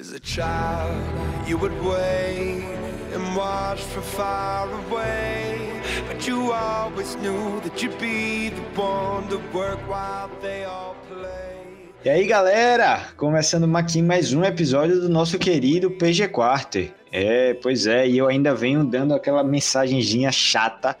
As a child, you would wait and watch from far away. But you always knew that you'd be the one to work while they all play. E aí, galera, começando aqui mais um episódio do nosso querido PG Quarter. É, pois é, e eu ainda venho dando aquela mensagenzinha chata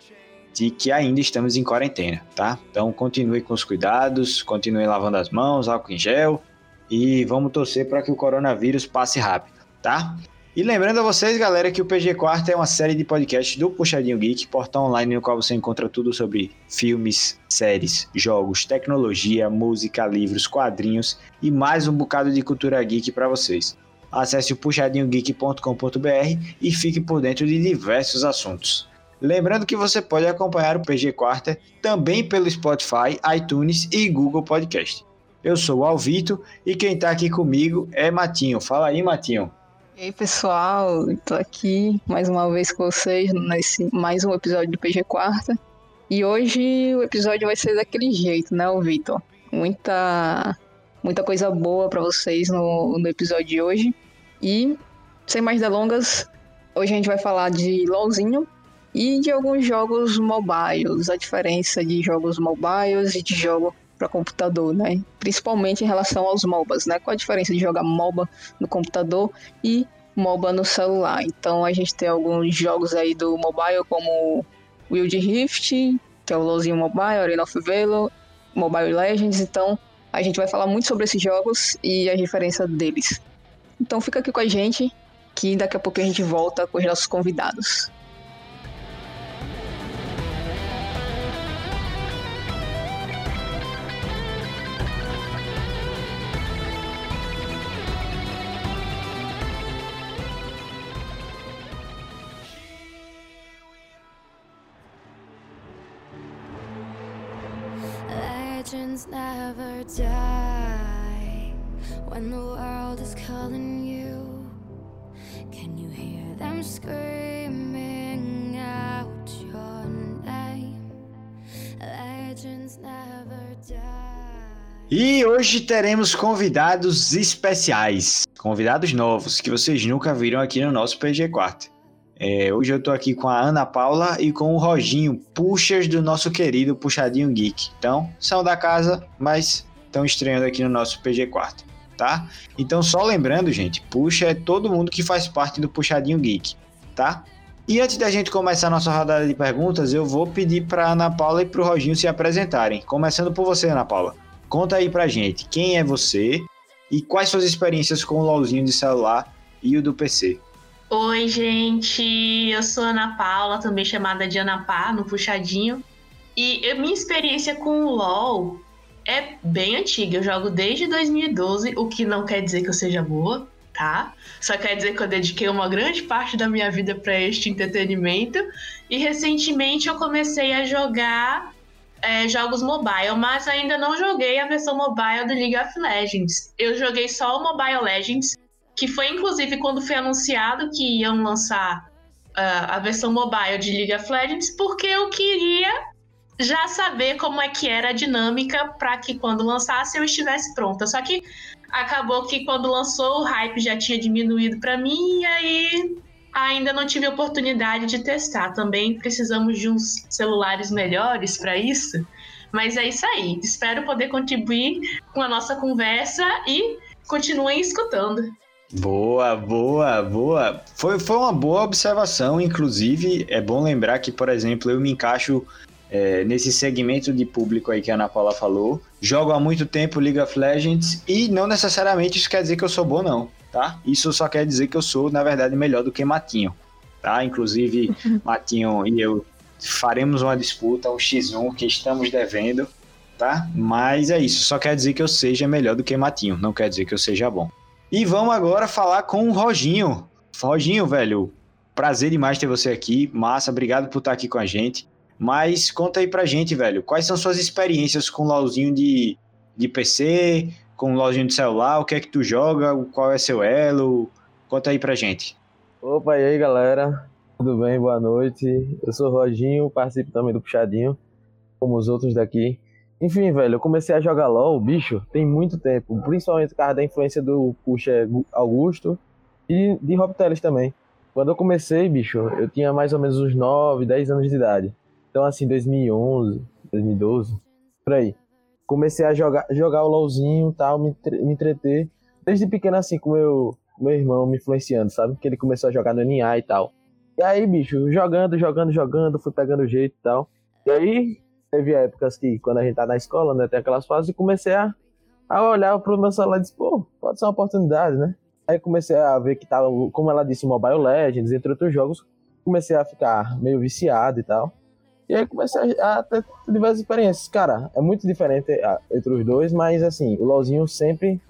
de que ainda estamos em quarentena, tá? Então continue com os cuidados, continue lavando as mãos, álcool em gel e vamos torcer para que o coronavírus passe rápido, tá? E lembrando a vocês, galera, que o PG Quarto é uma série de podcasts do Puxadinho Geek, portal online no qual você encontra tudo sobre filmes, séries, jogos, tecnologia, música, livros, quadrinhos e mais um bocado de cultura geek para vocês. Acesse o puxadinhogeek.com.br e fique por dentro de diversos assuntos. Lembrando que você pode acompanhar o PG Quarter também pelo Spotify, iTunes e Google Podcast. Eu sou o Alvito e quem está aqui comigo é Matinho. Fala aí, Matinho. E aí, pessoal, estou aqui mais uma vez com vocês nesse mais um episódio do PG Quarta. E hoje o episódio vai ser daquele jeito, né, Vitor? Muita muita coisa boa para vocês no, no episódio de hoje. E sem mais delongas, hoje a gente vai falar de LoLzinho, e de alguns jogos mobiles, a diferença de jogos mobiles e de jogo para computador, né? Principalmente em relação aos MOBAs, né? Qual a diferença de jogar MOBA no computador e MOBA no celular? Então a gente tem alguns jogos aí do mobile como Wild Rift, que é o LoLzinho Mobile, Arena of Valor, Mobile Legends, então a gente vai falar muito sobre esses jogos e a diferença deles. Então fica aqui com a gente, que daqui a pouco a gente volta com os nossos convidados. Never die when the world is calling you. Can you hear them screaming out your name? Legends never die. E hoje teremos convidados especiais, convidados novos que vocês nunca viram aqui no nosso PG Quarto. É, hoje eu tô aqui com a Ana Paula e com o Roginho, puxas do nosso querido Puxadinho Geek. Então, são da casa, mas estão estreando aqui no nosso PG Quarto, tá? Então, só lembrando, gente, puxa é todo mundo que faz parte do Puxadinho Geek, tá? E antes da gente começar a nossa rodada de perguntas, eu vou pedir para Ana Paula e para Roginho se apresentarem. Começando por você, Ana Paula. Conta aí pra gente quem é você e quais suas experiências com o LOLzinho de celular e o do PC. Oi, gente, eu sou Ana Paula, também chamada de Ana Pá, no Puxadinho. E minha experiência com o LoL é bem antiga. Eu jogo desde 2012, o que não quer dizer que eu seja boa, tá? Só quer dizer que eu dediquei uma grande parte da minha vida para este entretenimento. E recentemente eu comecei a jogar é, jogos mobile, mas ainda não joguei a versão mobile do League of Legends. Eu joguei só o Mobile Legends que foi inclusive quando foi anunciado que iam lançar uh, a versão mobile de League of Legends, porque eu queria já saber como é que era a dinâmica para que quando lançasse eu estivesse pronta. Só que acabou que quando lançou o hype já tinha diminuído para mim e aí ainda não tive oportunidade de testar. Também precisamos de uns celulares melhores para isso. Mas é isso aí. Espero poder contribuir com a nossa conversa e continuem escutando. Boa, boa, boa. Foi, foi uma boa observação. Inclusive, é bom lembrar que, por exemplo, eu me encaixo é, nesse segmento de público aí que a Ana Paula falou. Jogo há muito tempo League of Legends e não necessariamente isso quer dizer que eu sou bom, não, tá? Isso só quer dizer que eu sou, na verdade, melhor do que Matinho, tá? Inclusive, Matinho e eu faremos uma disputa, um X1 que estamos devendo, tá? Mas é isso, só quer dizer que eu seja melhor do que Matinho, não quer dizer que eu seja bom. E vamos agora falar com o Roginho. Roginho, velho, prazer demais ter você aqui. Massa, obrigado por estar aqui com a gente. Mas conta aí pra gente, velho, quais são suas experiências com o LOLzinho de, de PC, com o LOLzinho de celular, o que é que tu joga, qual é seu elo? Conta aí pra gente. Opa, e aí, galera? Tudo bem? Boa noite. Eu sou o Roginho, participo também do Puxadinho, como os outros daqui. Enfim, velho, eu comecei a jogar LOL, bicho, tem muito tempo. Principalmente por causa da influência do Puxa Augusto e de Rob Teles também. Quando eu comecei, bicho, eu tinha mais ou menos uns 9, 10 anos de idade. Então, assim, 2011, 2012, por aí. Comecei a jogar, jogar o LOLzinho e tal, me, me entreter. Desde pequeno, assim, com meu, meu irmão me influenciando, sabe? Que ele começou a jogar no NA e tal. E aí, bicho, jogando, jogando, jogando, fui pegando jeito e tal. E aí, teve épocas que, quando a gente tá na escola, né, tem aquelas fases, e comecei a, a olhar pro meu celular e disse, pô, pode ser uma oportunidade, né? Aí comecei a ver que tava, como ela disse, Mobile Legends, entre outros jogos, comecei a ficar meio viciado e tal. E aí comecei a, a ter diversas experiências. Cara, é muito diferente entre os dois, mas assim, o LoLzinho sempre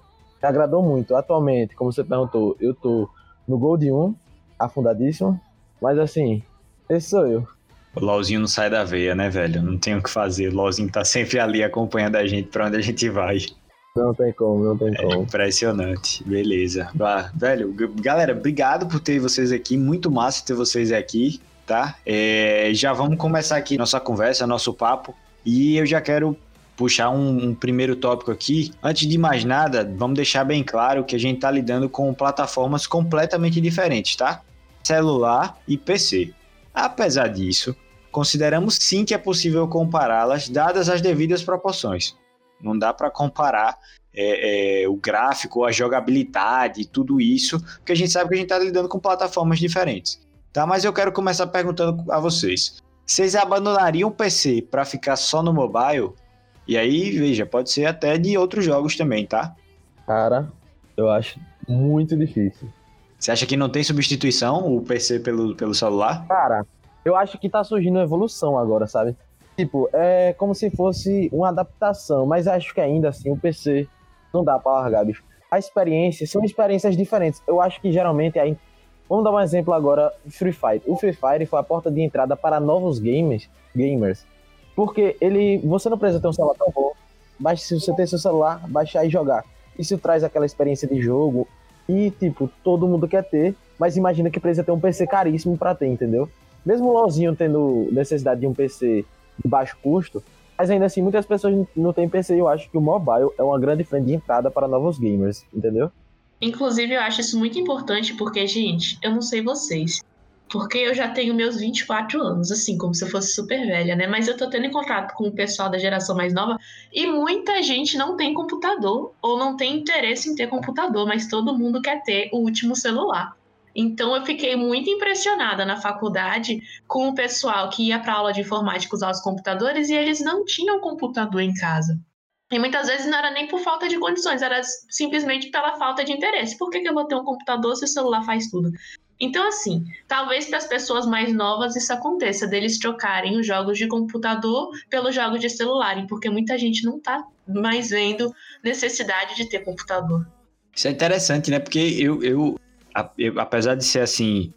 me agradou muito. Atualmente, como você perguntou, eu tô no Gold 1, afundadíssimo, mas assim, esse sou eu. O LOLzinho não sai da veia, né, velho? Não tem o que fazer. O LOLzinho tá sempre ali acompanhando a gente pra onde a gente vai. Não tem como, não tem É como. impressionante. Beleza. Ah, velho, galera, obrigado por ter vocês aqui. Muito massa ter vocês aqui, tá? É, já vamos começar aqui nossa conversa, nosso papo. E eu já quero puxar um, um primeiro tópico aqui. Antes de mais nada, vamos deixar bem claro que a gente tá lidando com plataformas completamente diferentes, tá? Celular e PC. Apesar disso, consideramos sim que é possível compará-las, dadas as devidas proporções. Não dá para comparar é, é, o gráfico, a jogabilidade, tudo isso, porque a gente sabe que a gente está lidando com plataformas diferentes. Tá? Mas eu quero começar perguntando a vocês: vocês abandonariam o PC para ficar só no mobile? E aí, veja, pode ser até de outros jogos também, tá? Cara, eu acho muito difícil. Você acha que não tem substituição o PC pelo, pelo celular? Cara, eu acho que tá surgindo uma evolução agora, sabe? Tipo, é como se fosse uma adaptação, mas acho que ainda assim o PC não dá pra largar, bicho. A experiência, são experiências diferentes. Eu acho que geralmente. Vamos dar um exemplo agora Free Fire. O Free Fire foi a porta de entrada para novos gamers, gamers. Porque ele. Você não precisa ter um celular tão bom. Basta se você ter seu celular, baixar e jogar. Isso traz aquela experiência de jogo. E, tipo, todo mundo quer ter, mas imagina que precisa ter um PC caríssimo pra ter, entendeu? Mesmo o LoLzinho tendo necessidade de um PC de baixo custo, mas ainda assim muitas pessoas não têm PC e eu acho que o mobile é uma grande frente de entrada para novos gamers, entendeu? Inclusive, eu acho isso muito importante porque, gente, eu não sei vocês. Porque eu já tenho meus 24 anos, assim, como se eu fosse super velha, né? Mas eu tô tendo contato com o pessoal da geração mais nova e muita gente não tem computador ou não tem interesse em ter computador, mas todo mundo quer ter o último celular. Então eu fiquei muito impressionada na faculdade com o pessoal que ia para aula de informática usar os computadores e eles não tinham computador em casa. E muitas vezes não era nem por falta de condições, era simplesmente pela falta de interesse. Por que, que eu vou ter um computador se o celular faz tudo? Então, assim, talvez para as pessoas mais novas isso aconteça, deles trocarem os jogos de computador pelos jogos de celular, porque muita gente não tá mais vendo necessidade de ter computador. Isso é interessante, né? Porque eu, eu, eu, apesar de ser assim,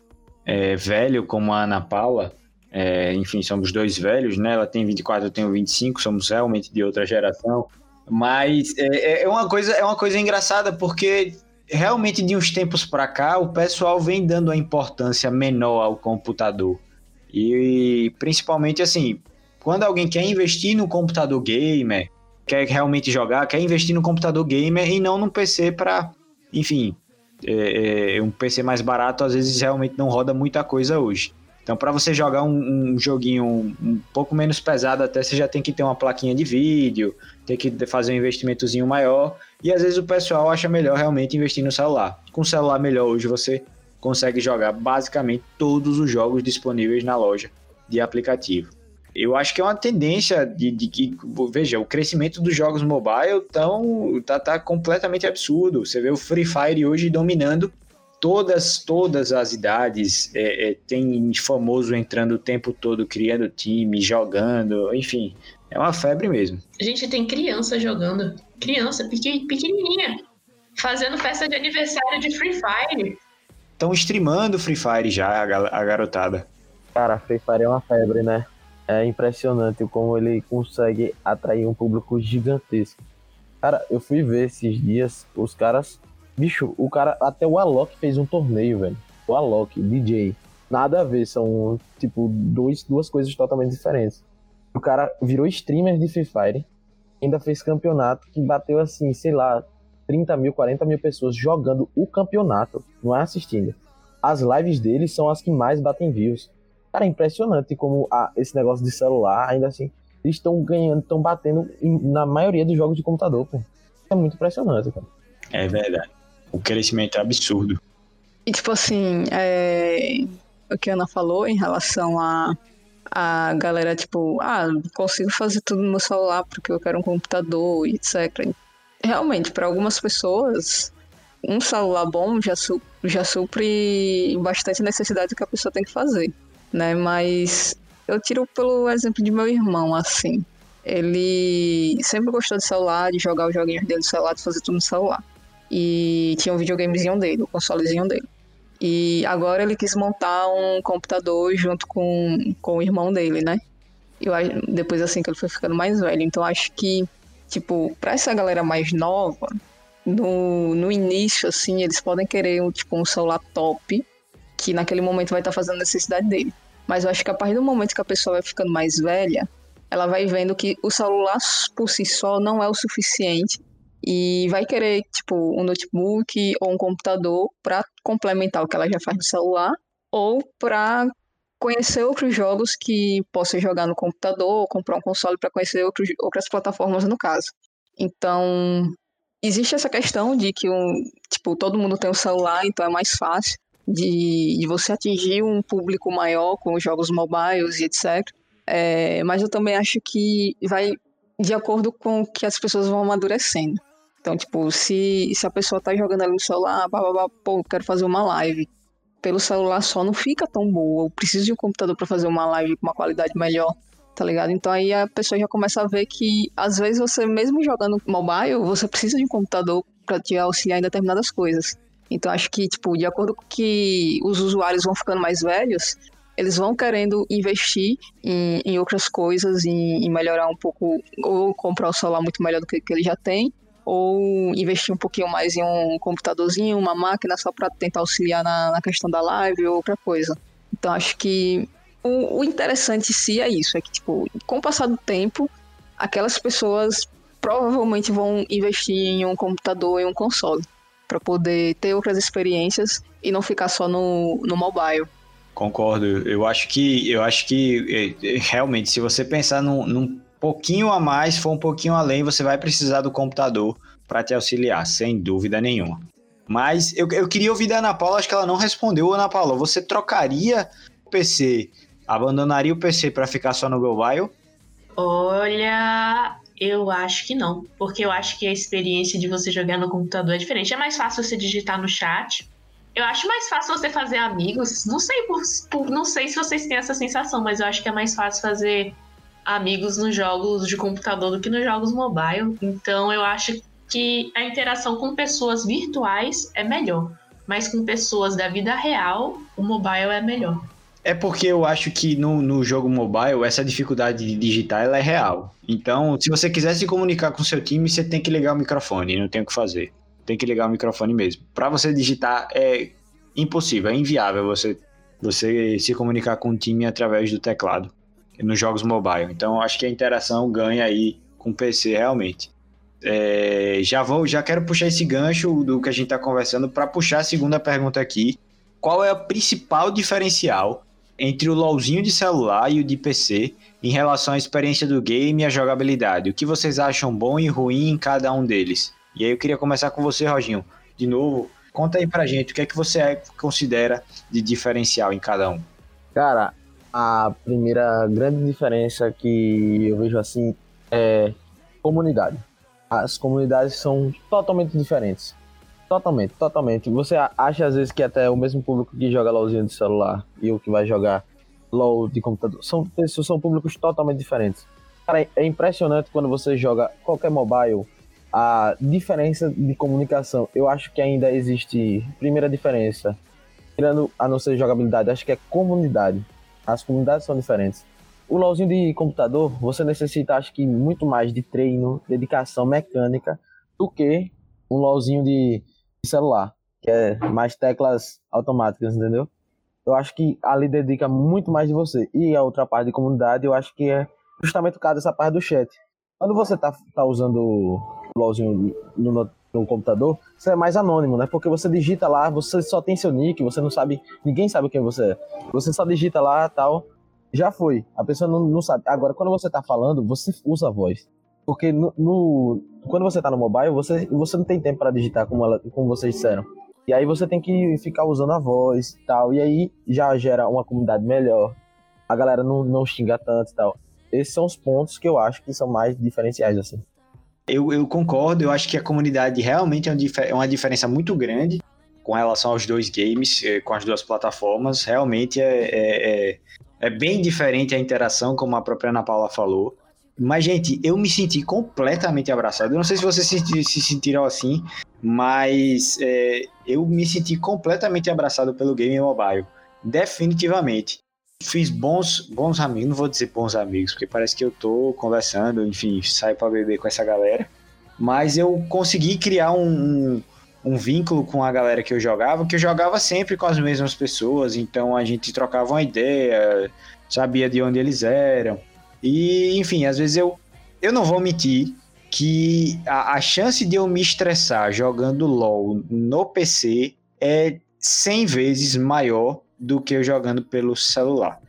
é, velho como a Ana Paula, é, enfim, somos dois velhos, né? Ela tem 24, eu tenho 25, somos realmente de outra geração. Mas é, é uma coisa, é uma coisa engraçada, porque realmente de uns tempos para cá o pessoal vem dando a importância menor ao computador. E principalmente assim, quando alguém quer investir no computador gamer, quer realmente jogar, quer investir no computador gamer e não num PC para, enfim, é, é, um PC mais barato às vezes realmente não roda muita coisa hoje. Então, para você jogar um, um joguinho um, um pouco menos pesado, até você já tem que ter uma plaquinha de vídeo, tem que fazer um investimentozinho maior. E às vezes o pessoal acha melhor realmente investir no celular. Com o celular melhor hoje você consegue jogar basicamente todos os jogos disponíveis na loja de aplicativo. Eu acho que é uma tendência de, de que, veja, o crescimento dos jogos mobile tão, tá, tá completamente absurdo. Você vê o Free Fire hoje dominando todas, todas as idades. É, é, tem famoso entrando o tempo todo, criando time, jogando, enfim. É uma febre mesmo. A gente tem criança jogando. Criança pequen- pequenininha. Fazendo festa de aniversário de Free Fire. Estão streamando Free Fire já, a garotada. Cara, Free Fire é uma febre, né? É impressionante como ele consegue atrair um público gigantesco. Cara, eu fui ver esses dias, os caras. Bicho, o cara. Até o Alok fez um torneio, velho. O Alok, DJ. Nada a ver, são, tipo, dois, duas coisas totalmente diferentes. O cara virou streamer de Free Fire. ainda fez campeonato que bateu assim, sei lá, 30 mil, 40 mil pessoas jogando o campeonato, não é assistindo. As lives dele são as que mais batem views. Cara, é impressionante como a, esse negócio de celular, ainda assim, eles estão ganhando, estão batendo em, na maioria dos jogos de computador, pô. É muito impressionante, cara. É verdade. O crescimento é absurdo. E tipo assim, é... o que a Ana falou em relação a a galera, tipo, ah, consigo fazer tudo no meu celular porque eu quero um computador, etc. Realmente, para algumas pessoas, um celular bom já, su já supre bastante necessidade que a pessoa tem que fazer, né? Mas eu tiro pelo exemplo de meu irmão, assim. Ele sempre gostou de celular, de jogar os joguinhos dele no celular, de fazer tudo no celular. E tinha um videogamezinho dele, o um consolezinho dele. E agora ele quis montar um computador junto com, com o irmão dele, né? Eu, depois assim que ele foi ficando mais velho. Então acho que, tipo, pra essa galera mais nova, no, no início, assim, eles podem querer um, tipo, um celular top, que naquele momento vai estar tá fazendo a necessidade dele. Mas eu acho que a partir do momento que a pessoa vai ficando mais velha, ela vai vendo que o celular por si só não é o suficiente e vai querer, tipo, um notebook ou um computador para complementar o que ela já faz no celular ou para conhecer outros jogos que possa jogar no computador ou comprar um console para conhecer outros, outras plataformas no caso. Então, existe essa questão de que um, tipo, todo mundo tem um celular, então é mais fácil de, de você atingir um público maior com os jogos mobiles e etc. É, mas eu também acho que vai de acordo com o que as pessoas vão amadurecendo. Então, tipo, se, se a pessoa tá jogando ali no celular, blá, blá, blá, pô, quero fazer uma live. Pelo celular só não fica tão boa. Eu preciso de um computador para fazer uma live com uma qualidade melhor, tá ligado? Então aí a pessoa já começa a ver que, às vezes, você mesmo jogando mobile, você precisa de um computador para te auxiliar em determinadas coisas. Então acho que, tipo, de acordo com que os usuários vão ficando mais velhos, eles vão querendo investir em, em outras coisas, em, em, melhorar um pouco, ou comprar o celular muito melhor do que, que ele já tem, ou investir um pouquinho mais em um computadorzinho, uma máquina só para tentar auxiliar na, na, questão da live ou outra coisa. Então acho que o, o interessante em si é isso, é que tipo, com o passar do tempo, aquelas pessoas provavelmente vão investir em um computador e um console para poder ter outras experiências e não ficar só no, no mobile. Concordo. Eu acho que eu acho que é, é, realmente, se você pensar num, num pouquinho a mais, for um pouquinho além, você vai precisar do computador para te auxiliar, sem dúvida nenhuma. Mas eu, eu queria ouvir da Ana Paula, acho que ela não respondeu. Ana Paula, você trocaria o PC, abandonaria o PC para ficar só no mobile? Olha, eu acho que não, porque eu acho que a experiência de você jogar no computador é diferente. É mais fácil você digitar no chat. Eu acho mais fácil você fazer amigos. Não sei por, por, não sei se vocês têm essa sensação, mas eu acho que é mais fácil fazer amigos nos jogos de computador do que nos jogos mobile. Então eu acho que a interação com pessoas virtuais é melhor, mas com pessoas da vida real, o mobile é melhor. É porque eu acho que no, no jogo mobile essa dificuldade de digitar ela é real. Então, se você quiser se comunicar com seu time, você tem que ligar o microfone, não tem o que fazer. Tem que ligar o microfone mesmo. Para você digitar é impossível, é inviável você você se comunicar com o time através do teclado nos jogos mobile. Então acho que a interação ganha aí com o PC realmente. É, já vou, já quero puxar esse gancho do que a gente está conversando para puxar a segunda pergunta aqui. Qual é o principal diferencial entre o LoLzinho de celular e o de PC em relação à experiência do game e a jogabilidade? O que vocês acham bom e ruim em cada um deles? E aí eu queria começar com você, Roginho. De novo, conta aí pra gente o que é que você considera de diferencial em cada um. Cara, a primeira grande diferença que eu vejo assim é comunidade. As comunidades são totalmente diferentes. Totalmente, totalmente. Você acha às vezes que até o mesmo público que joga LOLzinho de celular e o que vai jogar LOL de computador são, são públicos totalmente diferentes. Cara, é impressionante quando você joga qualquer mobile a diferença de comunicação. Eu acho que ainda existe. Primeira diferença, tirando a não ser jogabilidade, acho que é comunidade as comunidades são diferentes. O LoLzinho de computador, você necessita, acho que, muito mais de treino, dedicação mecânica, do que um LoLzinho de celular, que é mais teclas automáticas, entendeu? Eu acho que ali dedica muito mais de você. E a outra parte de comunidade, eu acho que é justamente o caso dessa parte do chat. quando você tá, tá usando o LOLzinho no, no, computador, você é mais anônimo, né? Porque você digita lá, você só tem seu nick, você não sabe, ninguém sabe quem você é. Você só digita lá tal, já foi. A pessoa não, não sabe. Agora, quando você tá falando, você usa a voz. Porque no, no quando você tá no mobile, você, você não tem tempo para digitar como, ela, como vocês disseram. E aí você tem que ficar usando a voz e tal. E aí já gera uma comunidade melhor. A galera não, não xinga tanto e tal. Esses são os pontos que eu acho que são mais diferenciais, assim. Eu, eu concordo, eu acho que a comunidade realmente é, é uma diferença muito grande com relação aos dois games, eh, com as duas plataformas. Realmente é, é, é, é bem diferente a interação, como a própria Ana Paula falou. Mas, gente, eu me senti completamente abraçado. Eu não sei se vocês se, se sentiram assim, mas é, eu me senti completamente abraçado pelo game mobile. Definitivamente. Fiz bons, bons amigos, não vou dizer bons amigos, porque parece que eu tô conversando, enfim, saio para beber com essa galera. Mas eu consegui criar um, um, um vínculo com a galera que eu jogava, que eu jogava sempre com as mesmas pessoas, então a gente trocava uma ideia, sabia de onde eles eram. E, enfim, às vezes eu, eu não vou mentir que a, a chance de eu me estressar jogando LOL no PC é 100 vezes maior do que eu jogando pelo celular.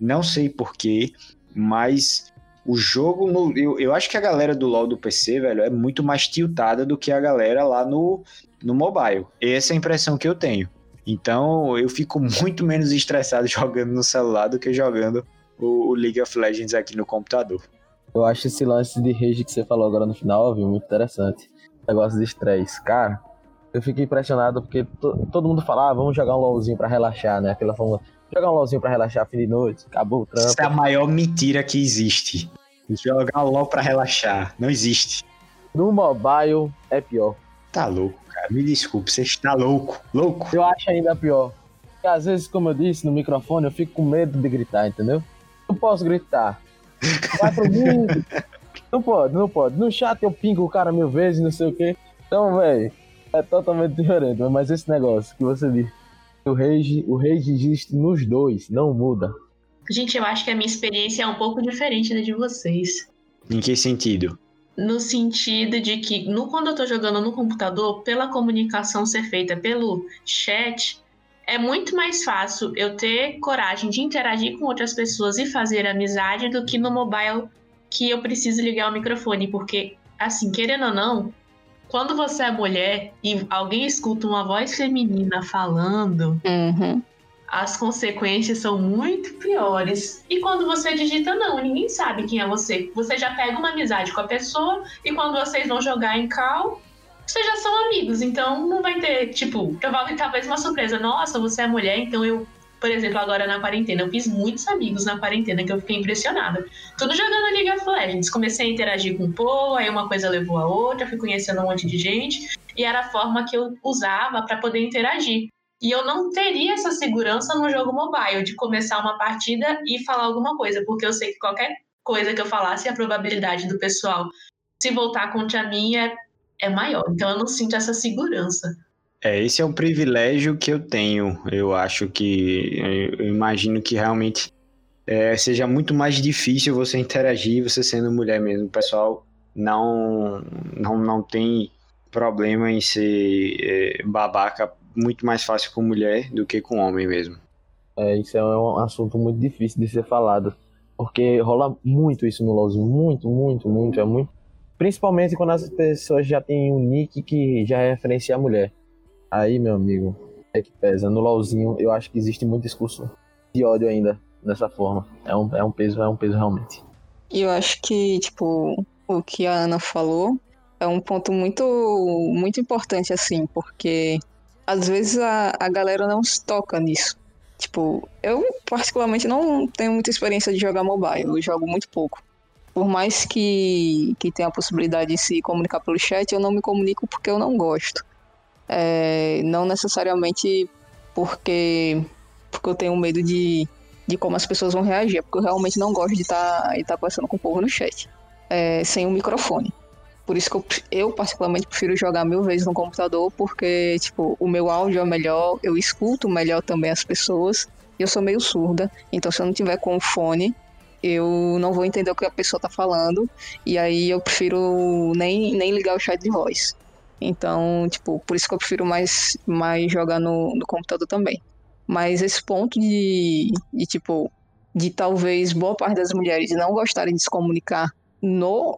Não sei porquê, mas o jogo. No, eu, eu acho que a galera do LoL do PC, velho, é muito mais tiltada do que a galera lá no, no mobile. Essa é a impressão que eu tenho. Então eu fico muito menos estressado jogando no celular do que jogando o, o League of Legends aqui no computador. Eu acho esse lance de rage que você falou agora no final, viu, muito interessante. Negócio de estresse. Cara, eu fiquei impressionado porque to, todo mundo falava, ah, vamos jogar um LOLzinho pra relaxar, né? Aquela forma, jogar um LOLzinho pra relaxar fim de noite, acabou o trampo. Isso é a maior mentira que existe. Jogar um LOL pra relaxar. Não existe. No mobile é pior. Tá louco, cara. Me desculpe, você está louco. Louco. Eu acho ainda pior. Porque às vezes, como eu disse no microfone, eu fico com medo de gritar, entendeu? Não posso gritar. Vai pro mundo. não pode, não pode. No chat eu pingo o cara mil vezes, não sei o quê. Então, velho, é totalmente diferente. Mas esse negócio que você disse, o rage, o rage existe nos dois, não muda. Gente, eu acho que a minha experiência é um pouco diferente da de vocês. Em que sentido? No sentido de que, no, quando eu tô jogando no computador, pela comunicação ser feita pelo chat, é muito mais fácil eu ter coragem de interagir com outras pessoas e fazer amizade do que no mobile que eu preciso ligar o microfone, porque, assim, querendo ou não, quando você é mulher e alguém escuta uma voz feminina falando, Uhum. as consequências são muito piores. E quando você digita, não, ninguém sabe quem é você. Você já pega uma amizade com a pessoa e quando vocês vão jogar em cal, vocês já são amigos. Então não vai ter, tipo, talvez uma surpresa. Nossa, você é mulher, então eu. Por exemplo, agora na quarentena, eu fiz muitos amigos na quarentena que eu fiquei impressionada. Tudo jogando League of Legends. Comecei a interagir com o Paul, aí uma coisa levou a outra, fui conhecendo um monte de gente, e era a forma que eu usava para poder interagir. E eu não teria essa segurança no jogo mobile, de começar uma partida e falar alguma coisa, porque eu sei que qualquer coisa que eu falasse, a probabilidade do pessoal se voltar contra mim é, é maior. Então eu não sinto essa segurança. É, esse é um privilégio que eu tenho. Eu acho que. Eu imagino que realmente é, seja muito mais difícil você interagir, você sendo mulher mesmo. O pessoal não, não, não tem problema em ser é, babaca muito mais fácil com mulher do que com homem mesmo. É, isso é um assunto muito difícil de ser falado. Porque rola muito isso no LoL, muito, muito, muito, é muito. Principalmente quando as pessoas já têm um nick que já referencia a mulher. Aí, meu amigo, é que pesa. No LoLzinho, eu acho que existe muito discurso de ódio ainda dessa forma. É um, é um peso, é um peso realmente. E eu acho que, tipo, o que a Ana falou é um ponto muito, muito importante, assim, porque às vezes a, a galera não se toca nisso. Tipo, eu particularmente não tenho muita experiência de jogar mobile, eu jogo muito pouco. Por mais que, que tenha a possibilidade de se comunicar pelo chat, eu não me comunico porque eu não gosto. É, não necessariamente porque, porque eu tenho medo de, de como as pessoas vão reagir, é porque eu realmente não gosto de estar tá, tá conversando com o povo no chat, é, sem o um microfone. Por isso que eu, eu, particularmente prefiro jogar mil vezes no computador, porque, tipo, o meu áudio é melhor, eu escuto melhor também as pessoas, e eu sou meio surda, então se eu não tiver com o fone, eu não vou entender o que a pessoa tá falando, e aí eu prefiro nem, nem ligar o chat de voz. Então, tipo, por isso que eu prefiro mais, mais jogar no, no computador também. Mas esse ponto de, de, tipo, de talvez boa parte das mulheres não gostarem de se comunicar no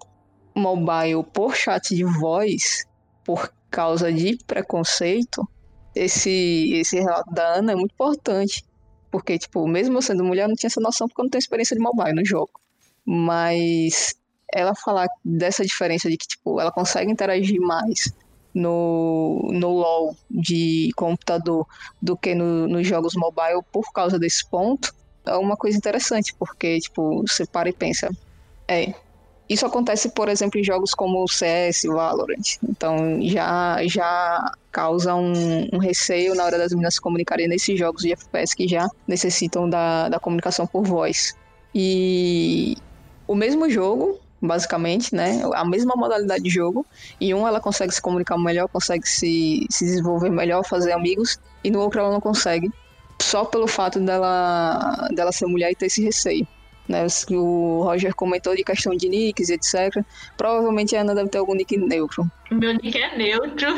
mobile por chat de voz, por causa de preconceito, esse, esse relato da Ana é muito importante. Porque, tipo, mesmo eu sendo mulher, eu não tinha essa noção porque eu não tenho experiência de mobile no jogo. Mas ela falar dessa diferença de que, tipo, ela consegue interagir mais no, no LoL de computador do que no, nos jogos mobile por causa desse ponto, é uma coisa interessante, porque, tipo, você para e pensa, é, isso acontece, por exemplo, em jogos como o CS, Valorant. Então já, já causa um, um, receio na hora das meninas se comunicarem nesses jogos de FPS que já necessitam da, da comunicação por voz. E o mesmo jogo, basicamente, né? A mesma modalidade de jogo. E um ela consegue se comunicar melhor, consegue se, se desenvolver melhor, fazer amigos. E no outro ela não consegue. Só pelo fato dela, dela ser mulher e ter esse receio né? O Roger comentou de questão de nicks, etc. Provavelmente a Ana deve ter algum nick neutro. Meu nick é neutro.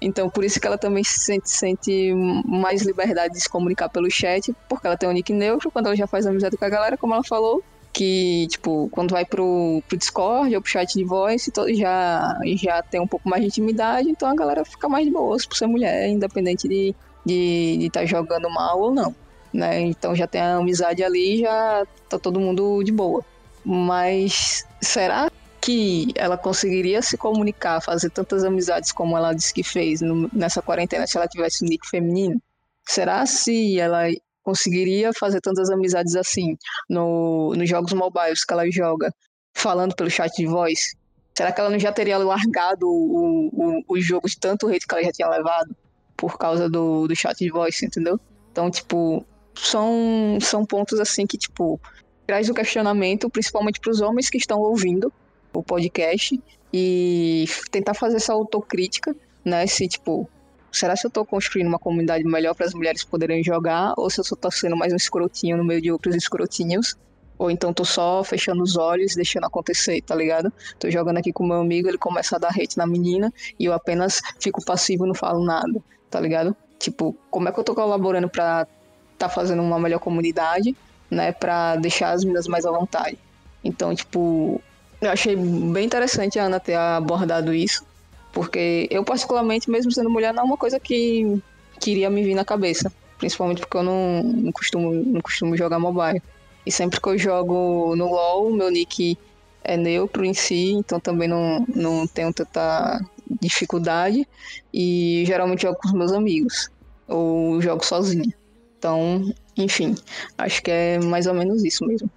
Então, por isso que ela também se sente, sente, mais liberdade de se comunicar pelo chat, porque ela tem um nick neutro, quando ela já faz amizade com a galera, como ela falou, que, tipo, quando vai pro, pro Discord ou pro chat de voice, já, já tem um pouco mais de intimidade, então a galera fica mais de boas por ser mulher, independente de estar de, de tá jogando mal ou não né? Então já tem a amizade ali, já tá todo mundo de boa. Mas será que ela conseguiria se comunicar, fazer tantas amizades como ela disse que fez no, nessa quarentena se ela tivesse um nick feminino? Será se ela conseguiria fazer tantas amizades assim no, nos jogos mobiles que ela joga, falando pelo chat de voz? Será que ela não já teria largado o, o, o jogo de tanto hate que ela já tinha levado por causa do, do chat de voz, entendeu? Então, tipo, são, são pontos assim que, tipo, traz o questionamento, principalmente para os homens que estão ouvindo o podcast e tentar fazer essa autocrítica, né? Se, tipo, será que eu estou construindo uma comunidade melhor para as mulheres poderem jogar ou se eu só tô sendo mais um escrotinho no meio de outros escrotinhos? Ou então tô só fechando os olhos, deixando acontecer, tá ligado? Tô jogando aqui com meu amigo, ele começa a dar hate na menina e eu apenas fico passivo, não falo nada, tá ligado? Tipo, como é que eu tô colaborando para tá fazendo uma melhor comunidade, né, para deixar as meninas mais à vontade. Então, tipo, eu achei bem interessante a Ana ter abordado isso, porque eu particularmente, mesmo sendo mulher, não é uma coisa que queria me vir na cabeça, principalmente porque eu não, não costumo não costumo jogar mobile. E sempre que eu jogo no LoL, meu nick é neutro em si, então também não, não tenho tanta dificuldade. E geralmente jogo com os meus amigos, ou jogo sozinha. Então, enfim, acho que é mais ou menos isso mesmo.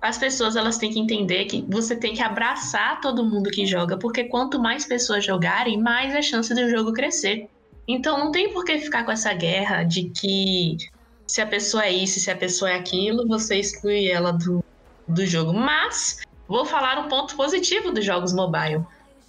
As pessoas elas têm que entender que você tem que abraçar todo mundo que joga, porque quanto mais pessoas jogarem, mais a chance do jogo crescer. Então não tem por que ficar com essa guerra de que se a pessoa é isso, se a pessoa é aquilo, você exclui ela do, do jogo. Mas vou falar um ponto positivo dos jogos mobile.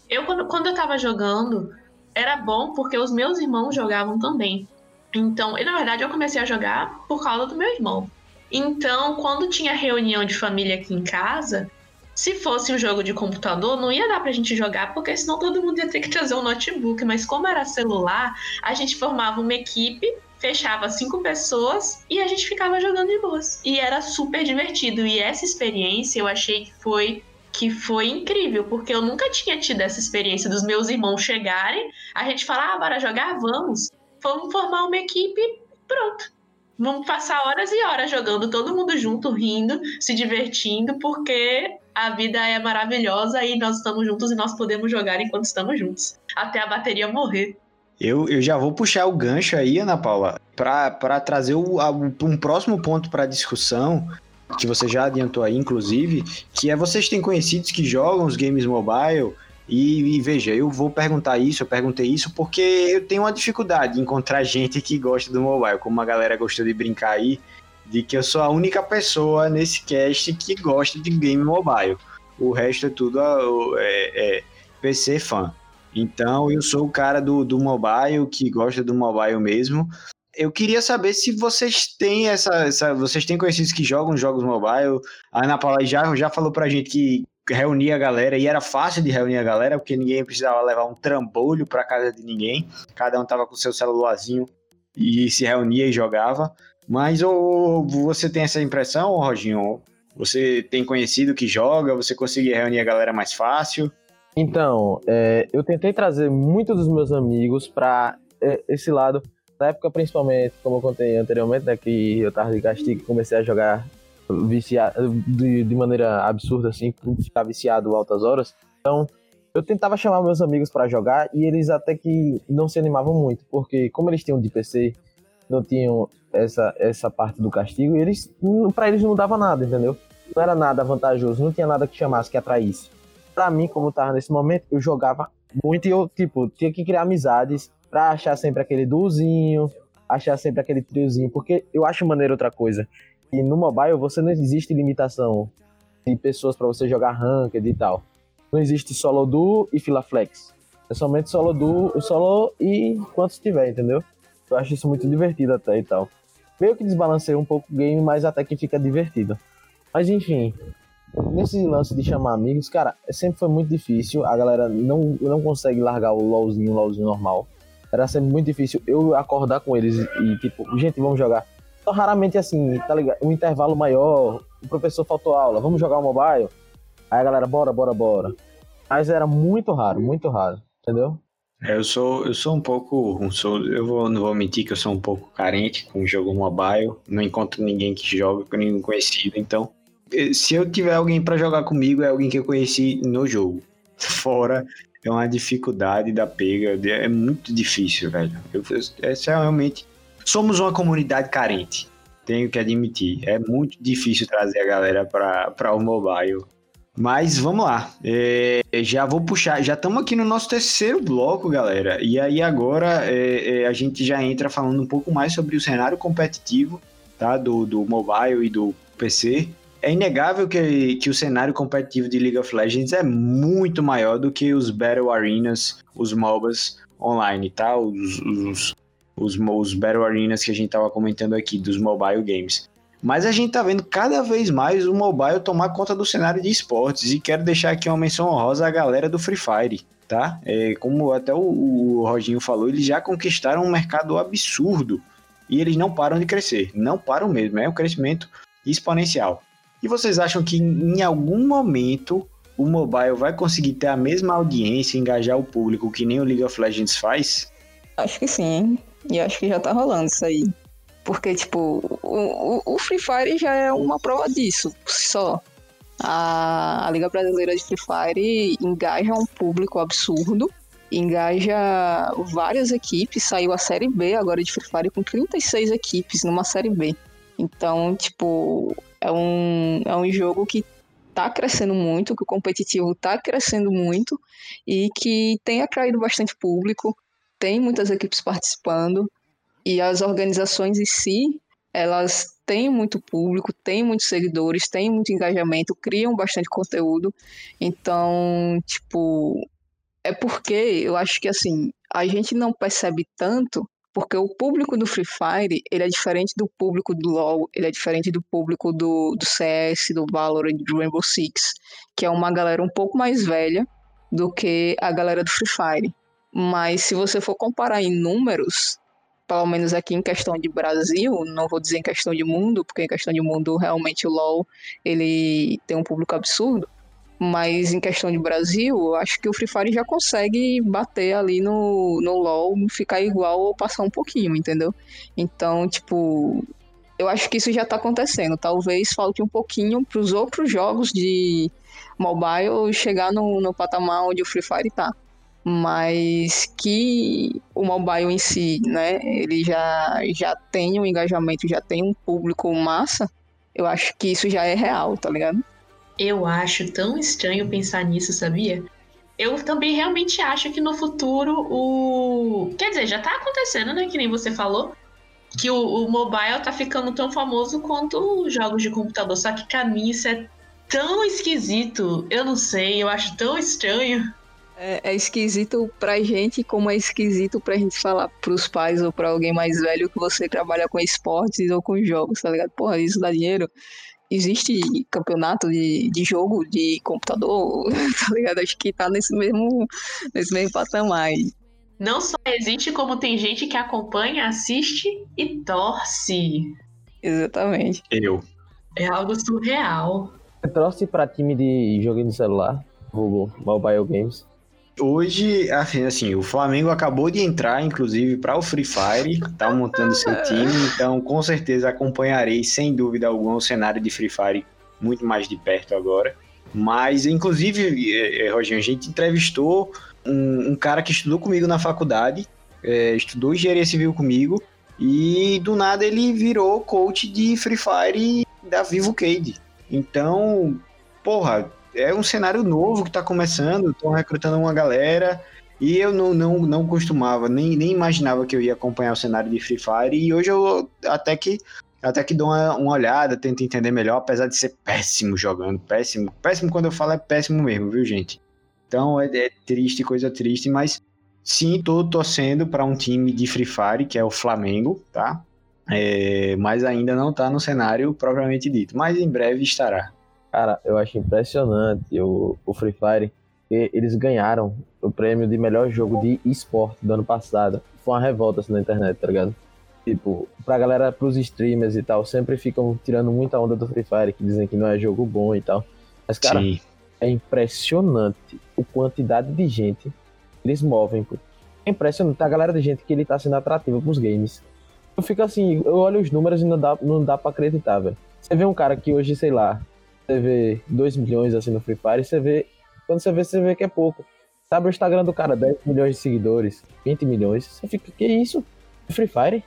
Eu, quando, quando eu tava jogando, era bom porque os meus irmãos jogavam também. Então, e na verdade eu comecei a jogar por causa do meu irmão. Então, quando tinha reunião de família aqui em casa, se fosse um jogo de computador, não ia dar pra gente jogar, porque senão todo mundo ia ter que trazer um notebook. Mas como era celular, a gente formava uma equipe, fechava cinco pessoas e a gente ficava jogando de boas. E era super divertido. E essa experiência eu achei que foi que foi incrível, porque eu nunca tinha tido essa experiência dos meus irmãos chegarem, a gente falar, ah, bora jogar? Vamos vamos formar uma equipe, pronto. Vamos passar horas e horas jogando todo mundo junto, rindo, se divertindo, porque a vida é maravilhosa e nós estamos juntos e nós podemos jogar enquanto estamos juntos, até a bateria morrer. Eu, eu já vou puxar o gancho aí, Ana Paula, para trazer o, um próximo ponto para discussão, que você já adiantou aí, inclusive, que é vocês têm conhecidos que jogam os games mobile e, e, veja, eu vou perguntar isso, eu perguntei isso porque eu tenho uma dificuldade de encontrar gente que gosta do mobile, como a galera gostou de brincar aí, de que eu sou a única pessoa nesse cast que gosta de game mobile. O resto é tudo é, é PC fã. Então eu sou o cara do, do mobile, que gosta do mobile mesmo. Eu queria saber se vocês têm essa, essa vocês têm conhecidos que jogam jogos mobile. A Ana Paula já, já falou pra gente que reunia a galera e era fácil de reunir a galera, porque ninguém precisava levar um trambolho para casa de ninguém. Cada um tava com seu celularzinho e se reunia e jogava. Mas ou, você tem essa impressão, Roginho? Você tem conhecido que joga? Você consegue reunir a galera mais fácil? Então, é, eu tentei trazer muitos dos meus amigos para é, esse lado. Na época, principalmente, como eu contei anteriormente, né, que eu tava de castigo e comecei a jogar viciado, de, de maneira absurda, assim, ficar viciado altas horas. Então, eu tentava chamar meus amigos para jogar e eles até que não se animavam muito, porque como eles tinham de PC, não tinham essa, essa parte do castigo, eles para eles não dava nada, entendeu? Não era nada vantajoso, não tinha nada que chamasse, que atraísse. Para mim, como tava nesse momento, eu jogava muito e eu, tipo, tinha que criar amizades pra achar sempre aquele duozinho, achar sempre aquele triozinho, porque eu acho maneiro outra coisa. E no mobile você não existe limitação de pessoas para você jogar ranked e tal. Não existe solo duo e fila flex. É somente solo duo, solo e quantos tiver, entendeu? Eu acho isso muito divertido até e tal. Meio que desbalanceia um pouco o game, mas até que fica divertido. Mas enfim, nesse lance de chamar amigos, cara, sempre foi muito difícil. A galera não, não consegue largar o LOLzinho, o LOLzinho normal. Era sempre muito difícil eu acordar com eles e, tipo, gente, vamos jogar. Então, raramente assim, tá ligado? Um intervalo maior, o professor faltou aula, vamos jogar o mobile? Aí a galera, bora, bora, bora. Mas era muito raro, muito raro, entendeu? É, eu sou, eu sou um pouco, sou, eu vou, não vou mentir que eu sou um pouco carente com o jogo mobile, não encontro ninguém que joga nenhum conhecido, então eh, se eu tiver alguém para jogar comigo é alguém que eu conheci no jogo. Fora é uma dificuldade da pega, é muito difícil, velho. Eu, essa é realmente somos uma comunidade carente. Tenho que admitir. É muito difícil trazer a galera para o mobile. Mas vamos lá. É, já vou puxar. Já estamos aqui no nosso terceiro bloco, galera. E aí agora é, é, a gente já entra falando um pouco mais sobre o cenário competitivo tá? do, do mobile e do PC. É inegável que, que o cenário competitivo de League of Legends é muito maior do que os Battle Arenas, os MOBAs online, tá? Os, os, os, os Battle Arenas que a gente tava comentando aqui, dos mobile games. Mas a gente tá vendo cada vez mais o mobile tomar conta do cenário de esportes. E quero deixar aqui uma menção honrosa à galera do Free Fire, tá? É, como até o, o Roginho falou, eles já conquistaram um mercado absurdo. E eles não param de crescer. Não param mesmo. É um crescimento exponencial. E vocês acham que em algum momento o mobile vai conseguir ter a mesma audiência, engajar o público que nem o League of Legends faz? Acho que sim. E acho que já tá rolando isso aí. Porque, tipo, o, o Free Fire já é uma prova disso, só. A, a Liga Brasileira de Free Fire engaja um público absurdo, engaja várias equipes, saiu a Série B agora de Free Fire com 36 equipes numa Série B. Então, tipo, é um, é um jogo que tá crescendo muito, que o competitivo tá crescendo muito e que tem atraído bastante público tem muitas equipes participando e as organizações em si, elas têm muito público, têm muitos seguidores, têm muito engajamento, criam bastante conteúdo. Então, tipo, é porque eu acho que assim, a gente não percebe tanto porque o público do Free Fire, ele é diferente do público do LoL, ele é diferente do público do, do CS, do Valorant, do Rainbow Six, que é uma galera um pouco mais velha do que a galera do Free Fire. Mas se você for comparar em números, pelo menos aqui em questão de Brasil, não vou dizer em questão de mundo, porque em questão de mundo realmente o LoL ele tem um público absurdo, mas em questão de Brasil, acho que o Free Fire já consegue bater ali no, no LoL, ficar igual ou passar um pouquinho, entendeu? Então, tipo, eu acho que isso já tá acontecendo. Talvez falte um pouquinho para os outros jogos de mobile chegar no, no patamar onde o Free Fire tá mas que o mobile em si, né, ele já, já tem um engajamento, já tem um público massa, eu acho que isso já é real, tá ligado? Eu acho tão estranho pensar nisso, sabia? Eu também realmente acho que no futuro o. Quer dizer, já tá acontecendo, né? Que nem você falou. Que o, o mobile tá ficando tão famoso quanto os jogos de computador. Só que pra mim isso é tão esquisito. Eu não sei, eu acho tão estranho. É, é esquisito pra gente, como é esquisito pra gente falar pros pais ou pra alguém mais velho que você trabalha com esportes ou com jogos, tá ligado? Porra, isso dá dinheiro. Existe campeonato de, de jogo de computador, tá ligado? Acho que tá nesse mesmo, nesse mesmo patamar aí. Não só existe, como tem gente que acompanha, assiste e torce. Exatamente. Eu. É algo surreal. Você trouxe pra time de joguinho de celular, Google Mobile Games. Hoje, assim, assim, o Flamengo acabou de entrar, inclusive, para o Free Fire, tá montando seu time, então com certeza acompanharei, sem dúvida alguma, o cenário de Free Fire muito mais de perto agora. Mas, inclusive, eh, eh, Roginho, a gente entrevistou um, um cara que estudou comigo na faculdade, é, estudou engenharia civil comigo, e do nada ele virou coach de Free Fire da Vivo Cade. Então, porra, é um cenário novo que está começando, estão recrutando uma galera. E eu não, não, não costumava, nem, nem imaginava que eu ia acompanhar o cenário de Free Fire. E hoje eu até que até que dou uma, uma olhada, tento entender melhor, apesar de ser péssimo jogando, péssimo. Péssimo quando eu falo é péssimo mesmo, viu, gente? Então é, é triste, coisa triste, mas sim, tô torcendo para um time de Free Fire, que é o Flamengo, tá? É, mas ainda não tá no cenário propriamente dito, mas em breve estará. Cara, eu acho impressionante o, o Free Fire. Eles ganharam o prêmio de melhor jogo de esporte do ano passado. Foi uma revolta assim, na internet, tá ligado? Tipo, pra galera, pros streamers e tal, sempre ficam tirando muita onda do Free Fire, que dizem que não é jogo bom e tal. Mas, cara, Sim. é impressionante a quantidade de gente que eles movem. Pô. É impressionante a galera de gente que ele tá sendo atrativa pros games. Eu fico assim, eu olho os números e não dá, não dá pra acreditar, velho. Você vê um cara que hoje, sei lá, você vê 2 milhões assim no Free Fire, você vê. Quando você vê, você vê que é pouco. Sabe o Instagram do cara, 10 milhões de seguidores, 20 milhões. Você fica, que isso? Free Fire?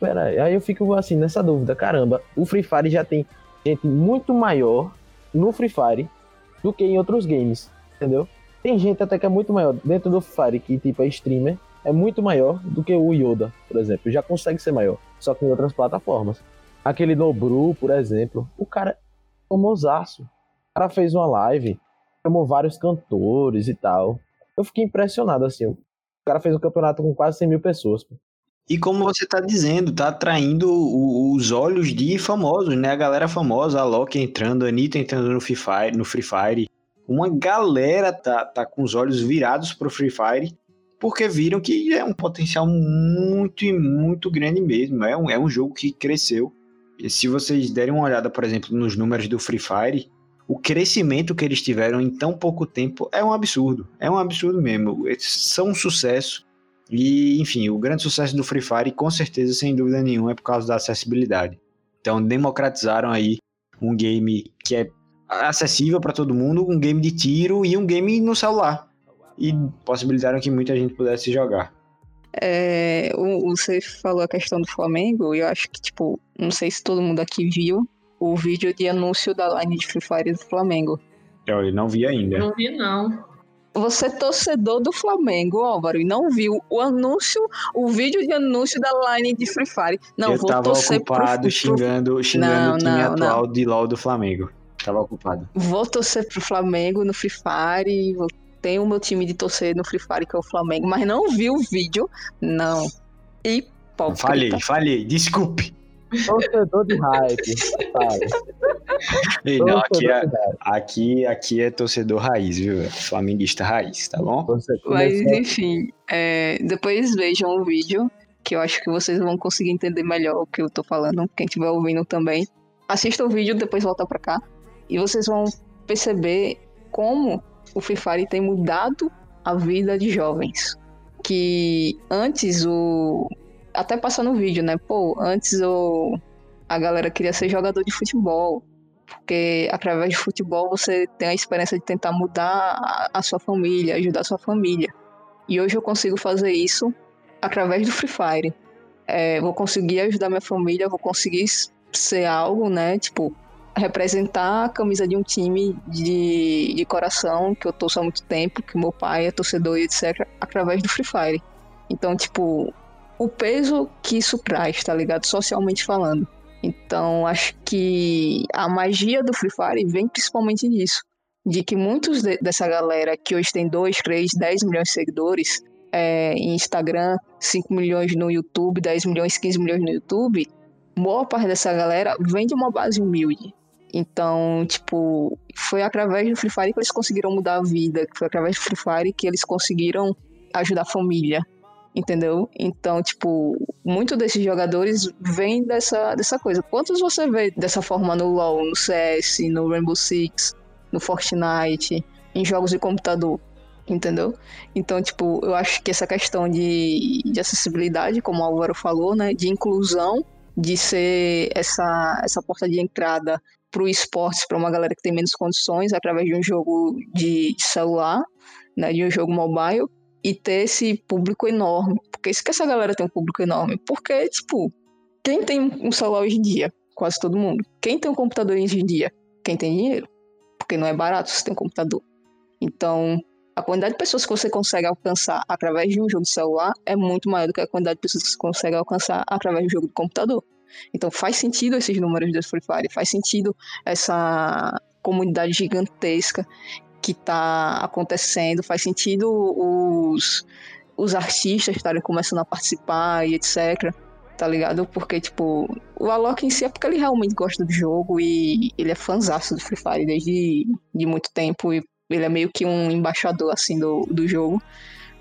Pera aí. aí eu fico assim, nessa dúvida. Caramba, o Free Fire já tem gente muito maior no Free Fire do que em outros games, entendeu? Tem gente até que é muito maior dentro do Free Fire, que tipo é streamer, é muito maior do que o Yoda, por exemplo. Já consegue ser maior, só que em outras plataformas. Aquele Nobru, por exemplo, o cara famosaço. O cara fez uma live, chamou vários cantores e tal. Eu fiquei impressionado, assim. O cara fez um campeonato com quase 100 mil pessoas. E como você tá dizendo, tá atraindo os olhos de famosos, né? A galera famosa, a Loki entrando, a Anitta entrando no Free Fire, no Free Fire. Uma galera tá, tá com os olhos virados pro Free Fire, porque viram que é um potencial muito e muito grande mesmo. É um, é um jogo que cresceu se vocês derem uma olhada, por exemplo, nos números do Free Fire, o crescimento que eles tiveram em tão pouco tempo é um absurdo. É um absurdo mesmo. Eles são um sucesso. E, enfim, o grande sucesso do Free Fire, com certeza, sem dúvida nenhuma, é por causa da acessibilidade. Então, democratizaram aí um game que é acessível para todo mundo, um game de tiro e um game no celular. E possibilitaram que muita gente pudesse jogar. É, você falou a questão do Flamengo, e eu acho que, tipo, não sei se todo mundo aqui viu o vídeo de anúncio da line de Free Fire do Flamengo. Eu não vi ainda. Não vi, não. Você é torcedor do Flamengo, Álvaro, e não viu o anúncio, o vídeo de anúncio da line de Free Fire. Não, eu vou tava torcer ocupado pro, xingando, xingando não, o time não, atual não. de LoL do Flamengo. Tava ocupado. Vou torcer pro Flamengo no Free Fire, vou tem o meu time de torcer no Free Fire, que é o Flamengo, mas não vi o vídeo, não. E pô, Falhei, falhei, desculpe. Torcedor de hype. Ei, não, aqui é, aqui, aqui é torcedor raiz, viu? Flamenguista raiz, tá bom? Mas enfim, é, depois vejam o vídeo, que eu acho que vocês vão conseguir entender melhor o que eu tô falando, quem estiver ouvindo também. Assista o vídeo, depois volta pra cá, e vocês vão perceber como o Free Fire tem mudado a vida de jovens. Que antes o. Até passando no vídeo, né? Pô, antes o. A galera queria ser jogador de futebol. Porque através de futebol você tem a esperança de tentar mudar a sua família, ajudar a sua família. E hoje eu consigo fazer isso através do Free Fire. É, vou conseguir ajudar minha família, vou conseguir ser algo, né? Tipo, representar a camisa de um time de, de coração que eu torço há muito tempo, que meu pai é torcedor e etc., através do Free Fire. Então, tipo, o peso que isso traz, tá ligado? Socialmente falando. Então, acho que a magia do Free Fire vem principalmente disso. de que muitos de, dessa galera que hoje tem 2, 3, 10 milhões de seguidores é, em Instagram, 5 milhões no YouTube, 10 milhões, 15 milhões no YouTube, boa parte dessa galera vem de uma base humilde. Então, tipo, foi através do Free Fire que eles conseguiram mudar a vida, foi através do Free Fire que eles conseguiram ajudar a família, entendeu? Então, tipo, muito desses jogadores vêm dessa, dessa coisa. Quantos você vê dessa forma no LoL, no CS, no Rainbow Six, no Fortnite, em jogos de computador? Entendeu? Então, tipo, eu acho que essa questão de, de acessibilidade, como o Álvaro falou, né, de inclusão, de ser essa, essa porta de entrada para o esporte, para uma galera que tem menos condições, através de um jogo de celular, né, de um jogo mobile, e ter esse público enorme. Porque isso que essa galera tem um público enorme. Porque, tipo, quem tem um celular hoje em dia? Quase todo mundo. Quem tem um computador hoje em dia? Quem tem dinheiro. Porque não é barato você ter um computador. Então, a quantidade de pessoas que você consegue alcançar através de um jogo de celular é muito maior do que a quantidade de pessoas que você consegue alcançar através de um jogo de computador. Então faz sentido esses números do Free Fire, faz sentido essa comunidade gigantesca que está acontecendo, faz sentido os, os artistas estarem começando a participar e etc. Tá ligado? Porque, tipo, o Alok em si é porque ele realmente gosta do jogo e ele é fãzaço do Free Fire desde de muito tempo e ele é meio que um embaixador, assim, do, do jogo.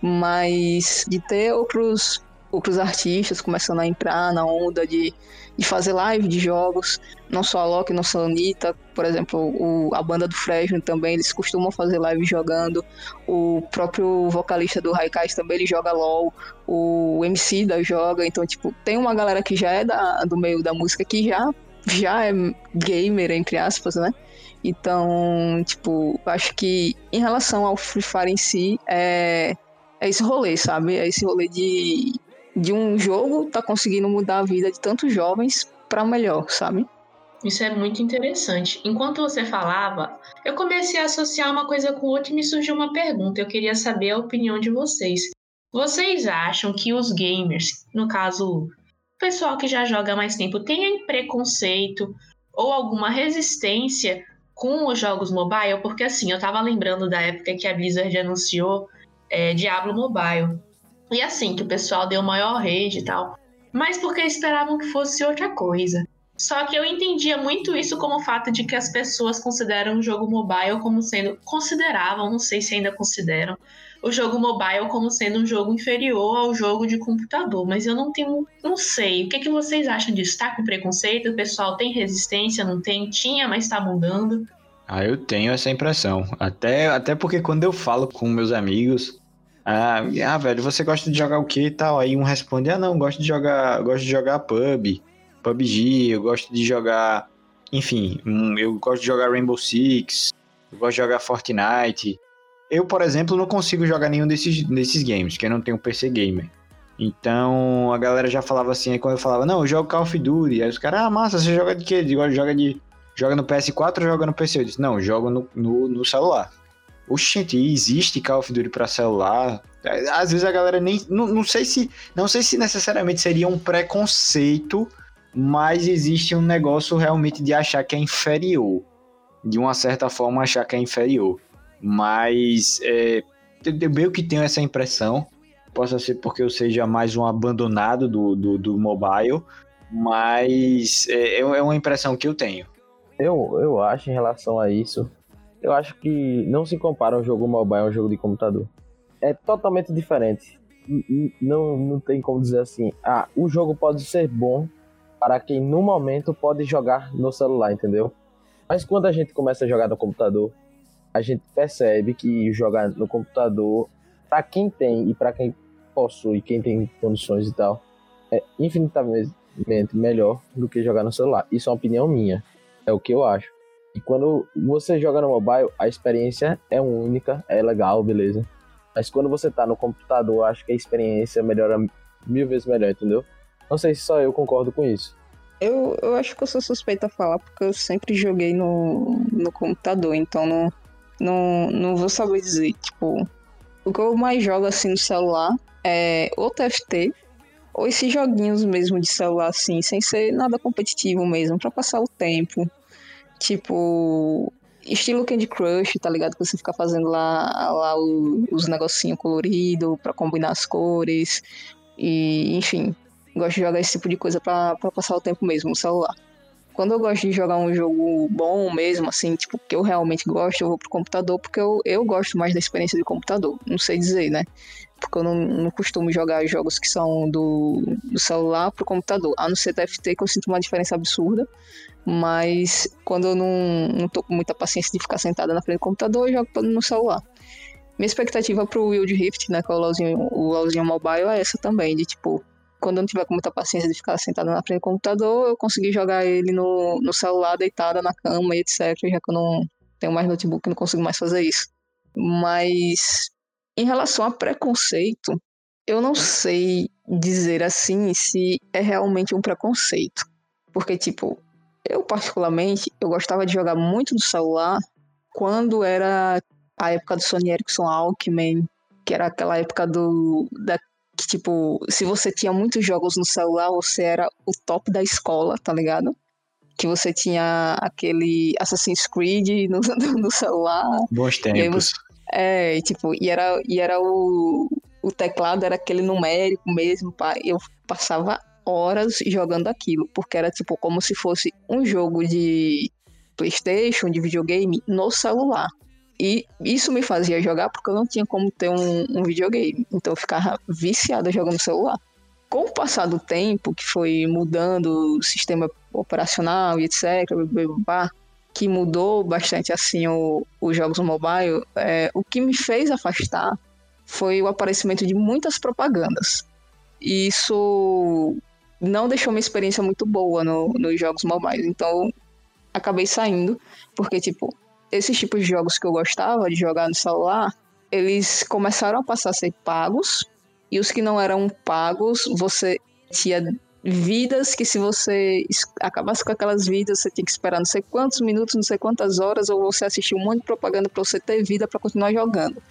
Mas de ter outros outros artistas começando a entrar na onda de, de fazer live de jogos, não só a Loki, não só a Anitta, por exemplo, o, a banda do Fresno também, eles costumam fazer live jogando, o próprio vocalista do Raikais também, ele joga LOL, o MC da joga, então, tipo, tem uma galera que já é da, do meio da música que já, já é gamer, entre aspas, né? Então, tipo, acho que em relação ao Free Fire em si, é, é esse rolê, sabe? É esse rolê de de um jogo tá conseguindo mudar a vida de tantos jovens para melhor, sabe? Isso é muito interessante. Enquanto você falava, eu comecei a associar uma coisa com outra e me surgiu uma pergunta. Eu queria saber a opinião de vocês. Vocês acham que os gamers, no caso, o pessoal que já joga há mais tempo, tem preconceito ou alguma resistência com os jogos mobile? Porque assim, eu tava lembrando da época que a Blizzard anunciou é, Diablo Mobile. E assim, que o pessoal deu maior rede e tal. Mas porque esperavam que fosse outra coisa. Só que eu entendia muito isso como o fato de que as pessoas consideram o jogo mobile como sendo. Consideravam, não sei se ainda consideram, o jogo mobile como sendo um jogo inferior ao jogo de computador. Mas eu não tenho. Não sei. O que, que vocês acham disso? Tá com preconceito? O pessoal tem resistência? Não tem? Tinha, mas tá mudando? Ah, eu tenho essa impressão. Até, até porque quando eu falo com meus amigos, ah, ah, velho, você gosta de jogar o que e tal? Aí um responde, ah, não, gosto de jogar, gosto de jogar pub, PUBG, eu gosto de jogar, enfim, hum, eu gosto de jogar Rainbow Six, eu gosto de jogar Fortnite. Eu, por exemplo, não consigo jogar nenhum desses, desses games, porque eu não tenho PC gamer. Então, a galera já falava assim, aí quando eu falava, não, eu jogo Call of Duty, aí os caras, ah, massa, você joga de quê? Joga de... Joga no PS4 ou joga no PC? Eu disse, não, jogo no, no, no celular. Oxente, existe Call of Duty para celular. Às vezes a galera nem. Não, não, sei se. Não sei se necessariamente seria um preconceito, mas existe um negócio realmente de achar que é inferior. De uma certa forma, achar que é inferior. Mas é, eu meio que tenho essa impressão. Possa ser porque eu seja mais um abandonado do, do, do mobile, mas é, é uma impressão que eu tenho. Eu, eu acho em relação a isso eu acho que não se compara um jogo mobile a um jogo de computador. É totalmente diferente. Não, não tem como dizer assim, ah, o jogo pode ser bom para quem no momento pode jogar no celular, entendeu? Mas quando a gente começa a jogar no computador, a gente percebe que jogar no computador, para quem tem e para quem possui, quem tem condições e tal, é infinitamente melhor do que jogar no celular. Isso é uma opinião minha. É o que eu acho. E quando você joga no mobile, a experiência é única, é legal, beleza. Mas quando você tá no computador, acho que a experiência melhora mil vezes melhor, entendeu? Não sei se só eu concordo com isso. Eu, eu acho que eu sou suspeita a falar porque eu sempre joguei no, no computador, então não, não, não vou saber dizer. Tipo, o que eu mais jogo assim no celular é ou TFT, ou esses joguinhos mesmo de celular assim, sem ser nada competitivo mesmo, para passar o tempo. Tipo, estilo Candy Crush, tá ligado? Que você fica fazendo lá, lá o, os negocinhos coloridos para combinar as cores. E, enfim, gosto de jogar esse tipo de coisa para passar o tempo mesmo no celular. Quando eu gosto de jogar um jogo bom mesmo, assim, tipo, que eu realmente gosto, eu vou pro computador, porque eu, eu gosto mais da experiência de computador. Não sei dizer, né? Porque eu não, não costumo jogar jogos que são do, do celular pro computador. A não ser TFT, que eu sinto uma diferença absurda. Mas quando eu não, não tô com muita paciência de ficar sentada na frente do computador, eu jogo no celular. Minha expectativa pro Wild Rift, né, que é o LoLzinho, o LoLzinho Mobile, é essa também, de tipo, quando eu não tiver com muita paciência de ficar sentada na frente do computador, eu consegui jogar ele no, no celular, deitada na cama e etc. Já que eu não tenho mais notebook, não consigo mais fazer isso. Mas em relação a preconceito, eu não sei dizer assim se é realmente um preconceito. Porque, tipo, eu particularmente, eu gostava de jogar muito no celular quando era a época do Sony Ericsson Alckmin, que era aquela época do, da, que, tipo, se você tinha muitos jogos no celular, você era o top da escola, tá ligado? Que você tinha aquele Assassin's Creed no, no celular. Bons tempos. é, tipo, e era, e era o, o teclado, era aquele numérico mesmo, pá. Eu passava horas jogando aquilo, porque era, tipo, como se fosse um jogo de PlayStation, de videogame, no celular. E isso me fazia jogar porque eu não tinha como ter um, um videogame. Então eu ficava viciada jogando celular. Com o passar do tempo, que foi mudando o sistema operacional e etc., que mudou bastante assim os jogos mobile, é, o que me fez afastar foi o aparecimento de muitas propagandas. E isso não deixou minha experiência muito boa no, nos jogos mobile. Então acabei saindo, porque tipo, esses tipos de jogos que eu gostava de jogar no celular, eles começaram a passar a ser pagos, e os que não eram pagos, você tinha vidas que se você acabasse com aquelas vidas, você tinha que esperar não sei quantos minutos, não sei quantas horas, ou você assistir um monte de propaganda para você ter vida para continuar jogando.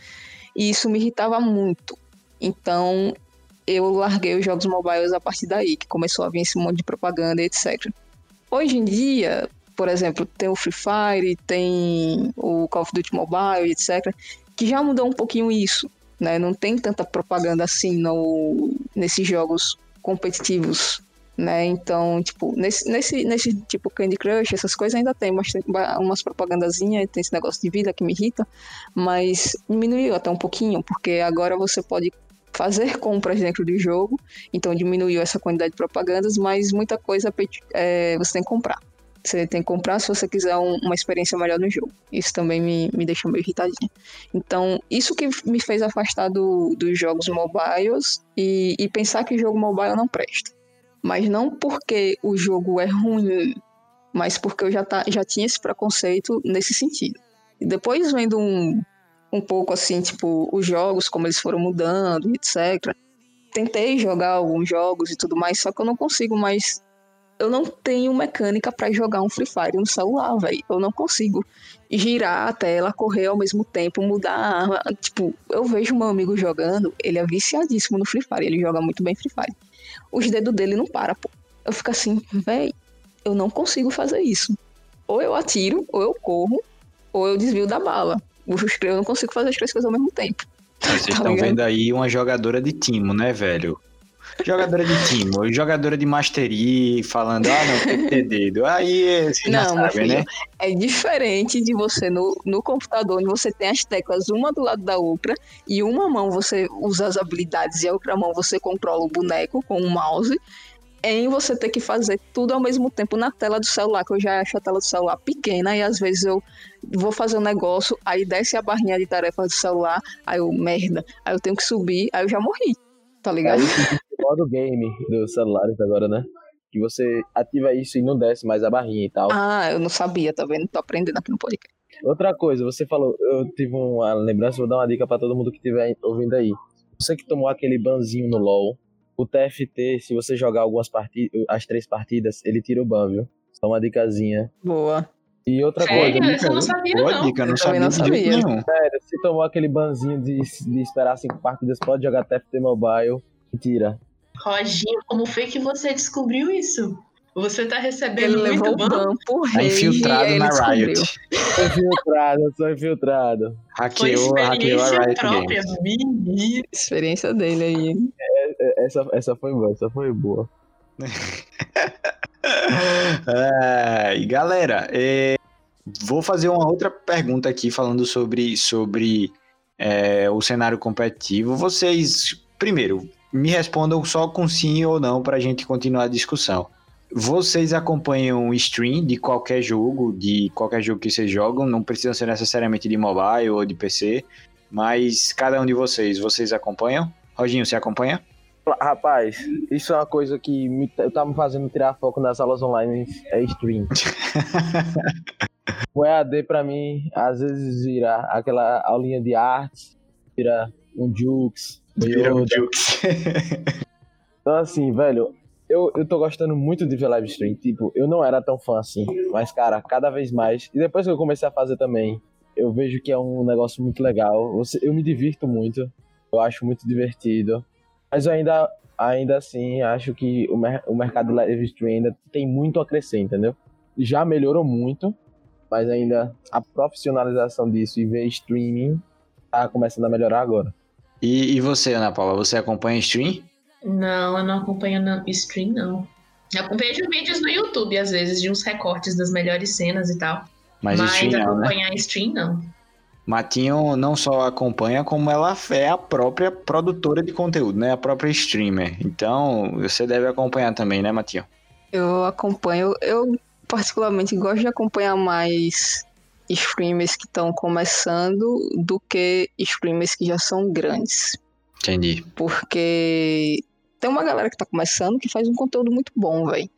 E isso me irritava muito. Então, eu larguei os jogos mobiles a partir daí, que começou a vir esse monte de propaganda, etc. Hoje em dia, por exemplo, tem o Free Fire, tem o Call of Duty Mobile, etc., que já mudou um pouquinho isso, né? Não tem tanta propaganda assim no, nesses jogos competitivos, né? Então, tipo, nesse, nesse, nesse tipo Candy Crush, essas coisas ainda tem bastante, umas propagandazinhas, tem esse negócio de vida que me irrita, mas diminuiu até um pouquinho, porque agora você pode fazer compras dentro do jogo, então diminuiu essa quantidade de propagandas, mas muita coisa é, você tem que comprar. Você tem que comprar se você quiser um, uma experiência melhor no jogo. Isso também me, me deixou meio irritadinha. Então, isso que me fez afastar do, dos jogos mobiles e, e pensar que jogo mobile não presta. Mas não porque o jogo é ruim, mas porque eu já, tá, já tinha esse preconceito nesse sentido. E depois vendo um, um pouco assim, tipo, os jogos, como eles foram mudando, etc. Tentei jogar alguns jogos e tudo mais, só que eu não consigo mais eu não tenho mecânica para jogar um Free Fire no celular, velho. Eu não consigo girar a tela, correr ao mesmo tempo, mudar a arma. Tipo, eu vejo meu amigo jogando, ele é viciadíssimo no Free Fire, ele joga muito bem Free Fire. Os dedos dele não param, pô. Eu fico assim, velho, eu não consigo fazer isso. Ou eu atiro, ou eu corro, ou eu desvio da bala. Eu não consigo fazer as três coisas ao mesmo tempo. Vocês tá estão vendo aí uma jogadora de timo, né, velho? Jogadora de time, jogadora de mastery, falando, ah, não, tem que ter dedo. Aí você não, sabe, filho, né? É diferente de você no, no computador, onde você tem as teclas uma do lado da outra, e uma mão você usa as habilidades e a outra mão você controla o boneco com o mouse, em você ter que fazer tudo ao mesmo tempo na tela do celular, que eu já acho a tela do celular pequena, e às vezes eu vou fazer um negócio, aí desce a barrinha de tarefas do celular, aí eu, merda, aí eu tenho que subir, aí eu já morri tá ligado? Modo game dos celulares agora, né? Que você ativa isso e não desce mais a barrinha e tal. Ah, eu não sabia, tá vendo? Tô aprendendo aqui no podcast. Outra coisa, você falou, eu tive uma lembrança, vou dar uma dica para todo mundo que estiver ouvindo aí. Você que tomou aquele banzinho no LoL, o TFT, se você jogar algumas partidas, as três partidas, ele tira o ban, viu? Só uma dicasinha. Boa. E outra Sério? coisa. Eu não sabia, Boa não. dica, não Eu sabia, não sabia. Sério, se tomou aquele banzinho de, de esperar cinco partidas, pode jogar TFT Mobile e tira. Roginho, como foi que você descobriu isso? Você tá Ele recebendo levou muito o ban. ban por Tá rage, e infiltrado ele na descobriu. Riot. Sou infiltrado, sou infiltrado. Hackeou, hackeou a experiência Riot própria, Games. Experiência dele aí. É, Essa, essa foi boa, essa foi boa. É, e galera, é, vou fazer uma outra pergunta aqui falando sobre, sobre é, o cenário competitivo. Vocês, primeiro, me respondam só com sim ou não para a gente continuar a discussão. Vocês acompanham stream de qualquer jogo, de qualquer jogo que vocês jogam, não precisa ser necessariamente de mobile ou de PC, mas cada um de vocês, vocês acompanham? Roginho, você acompanha? Rapaz, isso é uma coisa que me, eu tava me fazendo tirar foco nas aulas online, é stream. o EAD pra mim, às vezes vira aquela aulinha de arte, vira um Jukes, Yoda. Jukes. Então assim, velho, eu, eu tô gostando muito de ver live stream. Tipo, eu não era tão fã assim, mas cara, cada vez mais. E depois que eu comecei a fazer também, eu vejo que é um negócio muito legal. Você- Eu me divirto muito, eu acho muito divertido. Mas eu ainda, ainda assim, acho que o, mer- o mercado live stream ainda tem muito a crescer, entendeu? Já melhorou muito, mas ainda a profissionalização disso e ver streaming tá começando a melhorar agora. E, e você, Ana Paula, você acompanha stream? Não, eu não acompanho na stream, não. Eu vejo vídeos no YouTube, às vezes, de uns recortes das melhores cenas e tal. Mas, Mas, stream não, né? acompanhar stream, não. Matinho não só acompanha, como ela é a própria produtora de conteúdo, né? A própria streamer. Então, você deve acompanhar também, né, Matinho? Eu acompanho, eu particularmente gosto de acompanhar mais streamers que estão começando do que streamers que já são grandes. Entendi. Porque tem uma galera que tá começando que faz um conteúdo muito bom, velho.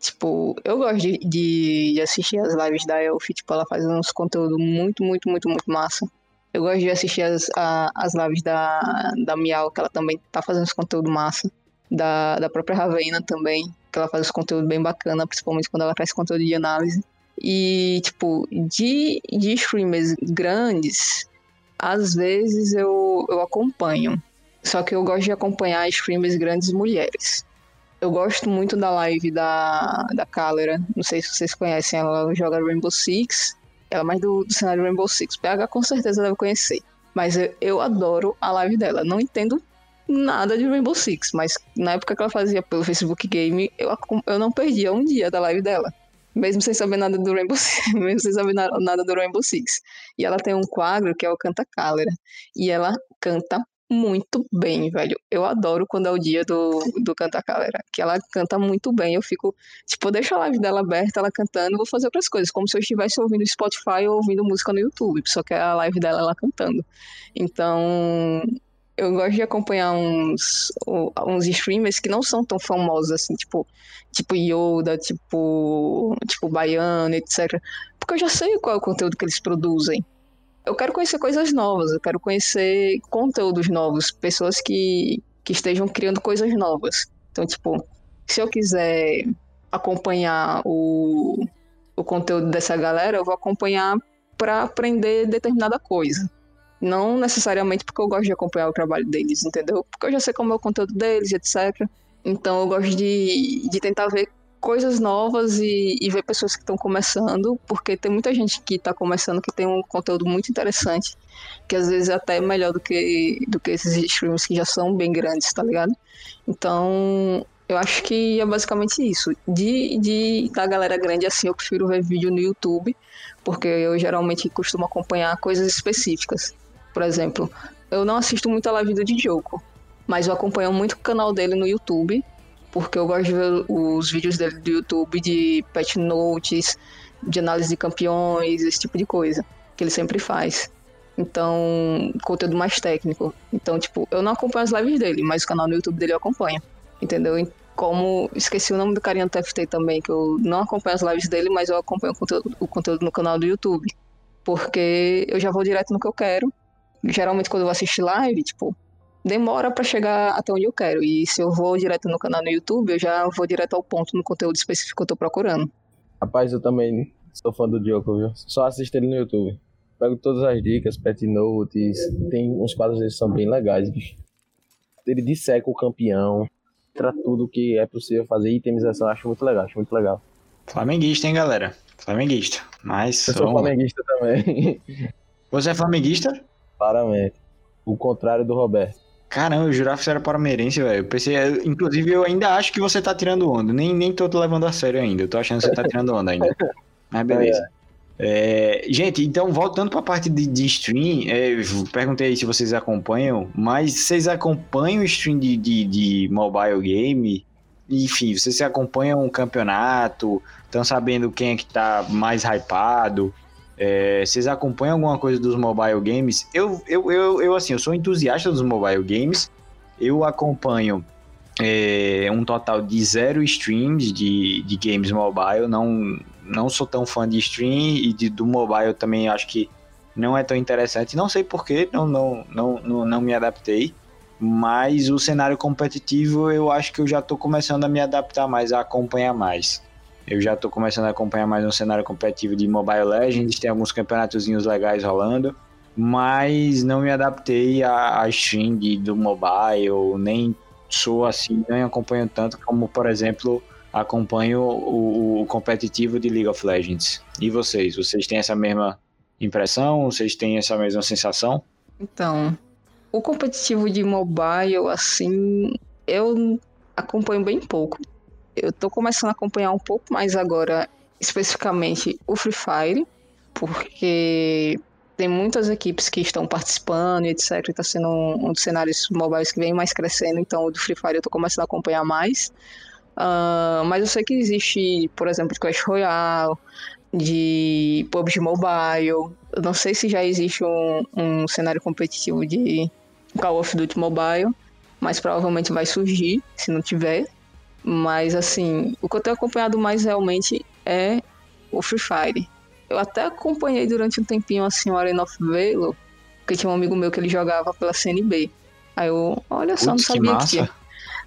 Tipo, eu gosto de, de, assistir as lives da Elf, tipo, ela faz uns conteúdos muito, muito, muito, muito massa. Eu gosto de assistir as, a- as lives da, da Miau, que ela também tá fazendo uns conteúdo massa. Da, da própria Ravena também, que ela faz uns conteúdo bem bacana, principalmente quando ela faz conteúdo de análise. E, tipo, de, de streamers grandes, às vezes eu, eu acompanho. Só que eu gosto de acompanhar streamers grandes mulheres. Eu gosto muito da live da, da Calera. Não sei se vocês conhecem, ela joga Rainbow Six. Ela é mais do, do cenário Rainbow Six. PH com certeza deve conhecer. Mas eu, eu adoro a live dela. Não entendo nada de Rainbow Six, mas na época que ela fazia pelo Facebook Game, eu, eu não perdia um dia da live dela. Mesmo sem saber nada do Rainbow Six, mesmo sem saber na- nada do Rainbow Six. E ela tem um quadro que é o Canta Calera. E ela canta muito bem, velho. Eu adoro quando é o dia do, do Canta Calera, que ela canta muito bem. Eu fico, tipo, eu deixo a live dela aberta, ela cantando, vou fazer outras coisas, como se eu estivesse ouvindo Spotify ou ouvindo música no YouTube, só que é a live dela ela cantando. Então, eu gosto de acompanhar uns, uns streamers que não são tão famosos assim, tipo, tipo Yoda, tipo, tipo Baiano, etc. Porque eu já sei qual é o conteúdo que eles produzem. Eu quero conhecer coisas novas, eu quero conhecer conteúdos novos, pessoas que, que estejam criando coisas novas. Então, tipo, se eu quiser acompanhar o, o conteúdo dessa galera, eu vou acompanhar para aprender determinada coisa. Não necessariamente porque eu gosto de acompanhar o trabalho deles, entendeu? Porque eu já sei como é o conteúdo deles, etc. Então eu gosto de, de tentar ver coisas novas e, e ver pessoas que estão começando, porque tem muita gente que está começando que tem um conteúdo muito interessante, que às vezes é até melhor do que, do que esses streams que já são bem grandes, tá ligado? Então, eu acho que é basicamente isso. De, de da galera grande, assim, eu prefiro ver vídeo no YouTube, porque eu geralmente costumo acompanhar coisas específicas. Por exemplo, eu não assisto muito a live do Djoko, mas eu acompanho muito o canal dele no YouTube, porque eu gosto de ver os vídeos dele do YouTube de patch notes, de análise de campeões, esse tipo de coisa, que ele sempre faz. Então, conteúdo mais técnico. Então, tipo, eu não acompanho as lives dele, mas o canal no YouTube dele eu acompanho. Entendeu? E Como esqueci o nome do carinha do TFT também, que eu não acompanho as lives dele, mas eu acompanho o conteúdo, o conteúdo no canal do YouTube. Porque eu já vou direto no que eu quero. Geralmente quando eu vou assistir live, tipo, demora pra chegar até onde eu quero. E se eu vou direto no canal no YouTube, eu já vou direto ao ponto no conteúdo específico que eu tô procurando. Rapaz, eu também sou fã do Diogo, viu? Só assisto ele no YouTube. Pego todas as dicas, pet notes. Tem uns quadros dele que são bem legais, bicho. Ele disseca o campeão. mostra tudo que é possível fazer, itemização, acho muito legal, acho muito legal. Flamenguista, hein, galera? Flamenguista. Mas. Eu sou flamenguista também. Você é flamenguista? Claramente. O contrário do Roberto. Caramba, eu jurava que você era palmeirense, velho. Pensei, inclusive, eu ainda acho que você tá tirando onda. Nem, nem tô levando a sério ainda. Eu tô achando que você tá tirando onda ainda. Mas beleza. É, gente, então voltando para a parte de, de stream, é, perguntei se vocês acompanham, mas vocês acompanham o stream de, de, de mobile game? Enfim, vocês acompanham o campeonato? Estão sabendo quem é que tá mais hypado? É, vocês acompanham alguma coisa dos mobile games? Eu, eu, eu, eu, assim, eu sou entusiasta dos mobile games. Eu acompanho é, um total de zero streams de, de games mobile. Não, não sou tão fã de stream e de, do mobile também acho que não é tão interessante. Não sei porquê, não, não, não, não, não me adaptei. Mas o cenário competitivo eu acho que eu já estou começando a me adaptar mais, a acompanhar mais. Eu já estou começando a acompanhar mais um cenário competitivo de Mobile Legends, tem alguns campeonatozinhos legais rolando, mas não me adaptei à, à stream de, do mobile, nem sou assim, nem acompanho tanto como, por exemplo, acompanho o, o, competitivo de League of Legends. E vocês? Vocês têm essa mesma impressão? Vocês têm essa mesma sensação? Então, o competitivo de mobile, assim, eu acompanho bem pouco. Eu tô começando a acompanhar um pouco mais agora, especificamente o Free Fire, porque tem muitas equipes que estão participando e etc. Está sendo um, um, dos cenários mobiles que vem mais crescendo, então o do Free Fire eu tô começando a acompanhar mais. Uh, mas eu sei que existe, por exemplo, de Clash Royale, de PUBG Mobile. Eu não sei se já existe um, um cenário competitivo de Call of Duty Mobile, mas provavelmente vai surgir, se não tiver. Mas assim, o que eu tenho acompanhado mais realmente é o Free Fire. Eu até acompanhei durante um tempinho assim o Arena of Valor, porque tinha um amigo meu que ele jogava pela CNB. Aí eu, olha só, não sabia que, que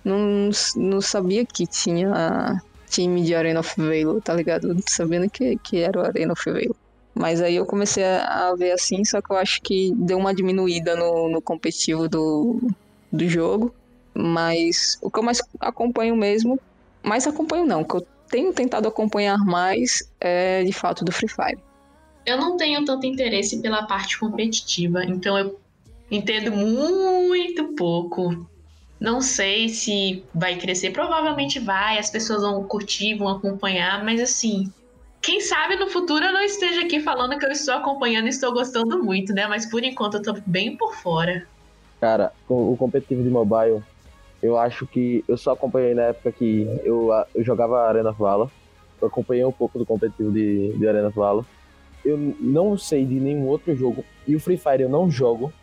não, não sabia que tinha time de Arena of Valor, tá ligado? Sabendo que, que era o Arena of Valor. Mas aí eu comecei a ver assim, só que eu acho que deu uma diminuída no, no competitivo do, do jogo. Mas o que eu mais acompanho mesmo, mais acompanho não, o que eu tenho tentado acompanhar mais é de fato do Free Fire. Eu não tenho tanto interesse pela parte competitiva, então eu entendo muito pouco não sei se vai crescer, provavelmente vai, as pessoas vão curtir, vão acompanhar, mas assim, quem sabe no futuro eu não esteja aqui falando que eu estou acompanhando e estou gostando muito, né? Mas por enquanto eu tô bem por fora. Cara, o competitivo de mobile, eu acho que eu só acompanhei na época que eu, eu jogava Arena Valor. Eu acompanhei um pouco do competitivo de, de Arena Valor. Eu não sei de nenhum outro jogo. E o Free Fire eu não jogo.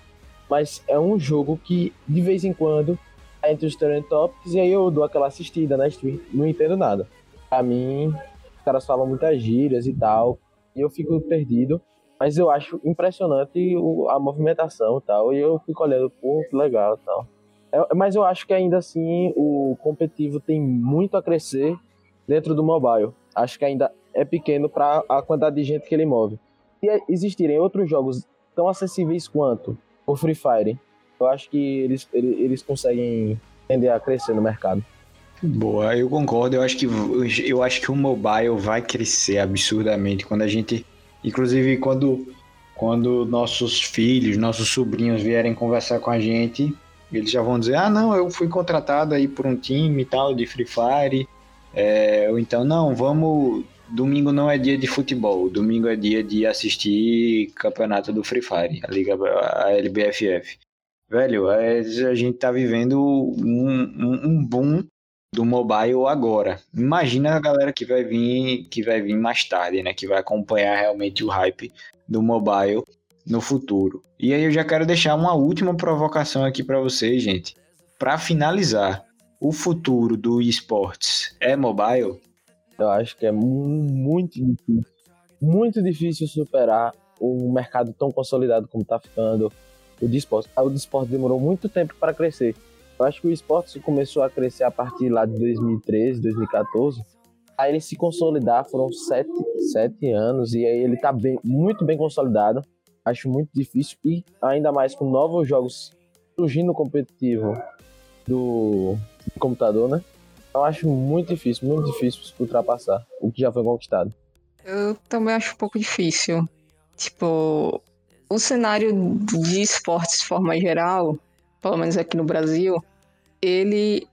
Mas é um jogo que, de vez em quando, entre os Trend Topics e aí eu dou aquela assistida na stream. Não entendo nada. Pra mim, os caras falam muitas gírias e tal, e eu fico perdido. Mas eu acho impressionante a movimentação e tal, e eu fico olhando, pô, que legal e tal. É, mas eu acho que ainda assim o competitivo tem muito a crescer dentro do mobile. Acho que ainda é pequeno para a quantidade de gente que ele move. Se existirem outros jogos tão acessíveis quanto o Free Fire, eu acho que eles, eles, eles conseguem tender a crescer no mercado. Boa, eu concordo. Eu acho que eu acho que o mobile vai crescer absurdamente quando a gente, inclusive quando quando nossos filhos, nossos sobrinhos vierem conversar com a gente, eles já vão dizer: "Ah, não, eu fui contratado aí por um time e tal de Free Fire". É, ou então, não, vamos domingo não é dia de futebol, domingo é dia de assistir campeonato do Free Fire, a liga a LBFF. Velho, a gente tá vivendo um, um, um, boom do mobile agora. Imagina a galera que vai vir, que vai vir mais tarde, né? Que vai acompanhar realmente o hype do mobile no futuro. E aí eu já quero deixar uma última provocação aqui para vocês, gente. Para finalizar, o futuro do esportes é mobile? Eu acho que é muito difícil, muito difícil superar um mercado tão consolidado como tá ficando o de esporte. O de esporte demorou muito tempo para crescer. Eu acho que o esporte começou a crescer a partir lá de 2013, 2014. Aí ele se consolidar foram sete, sete anos e aí ele está bem, muito bem consolidado. Acho muito difícil e ainda mais com novos jogos surgindo competitivo do computador, né? Eu acho muito difícil, muito difícil ultrapassar o que já foi conquistado. Eu também acho um pouco difícil. Tipo, o cenário de esportes de forma geral, pelo menos aqui no Brasil, ele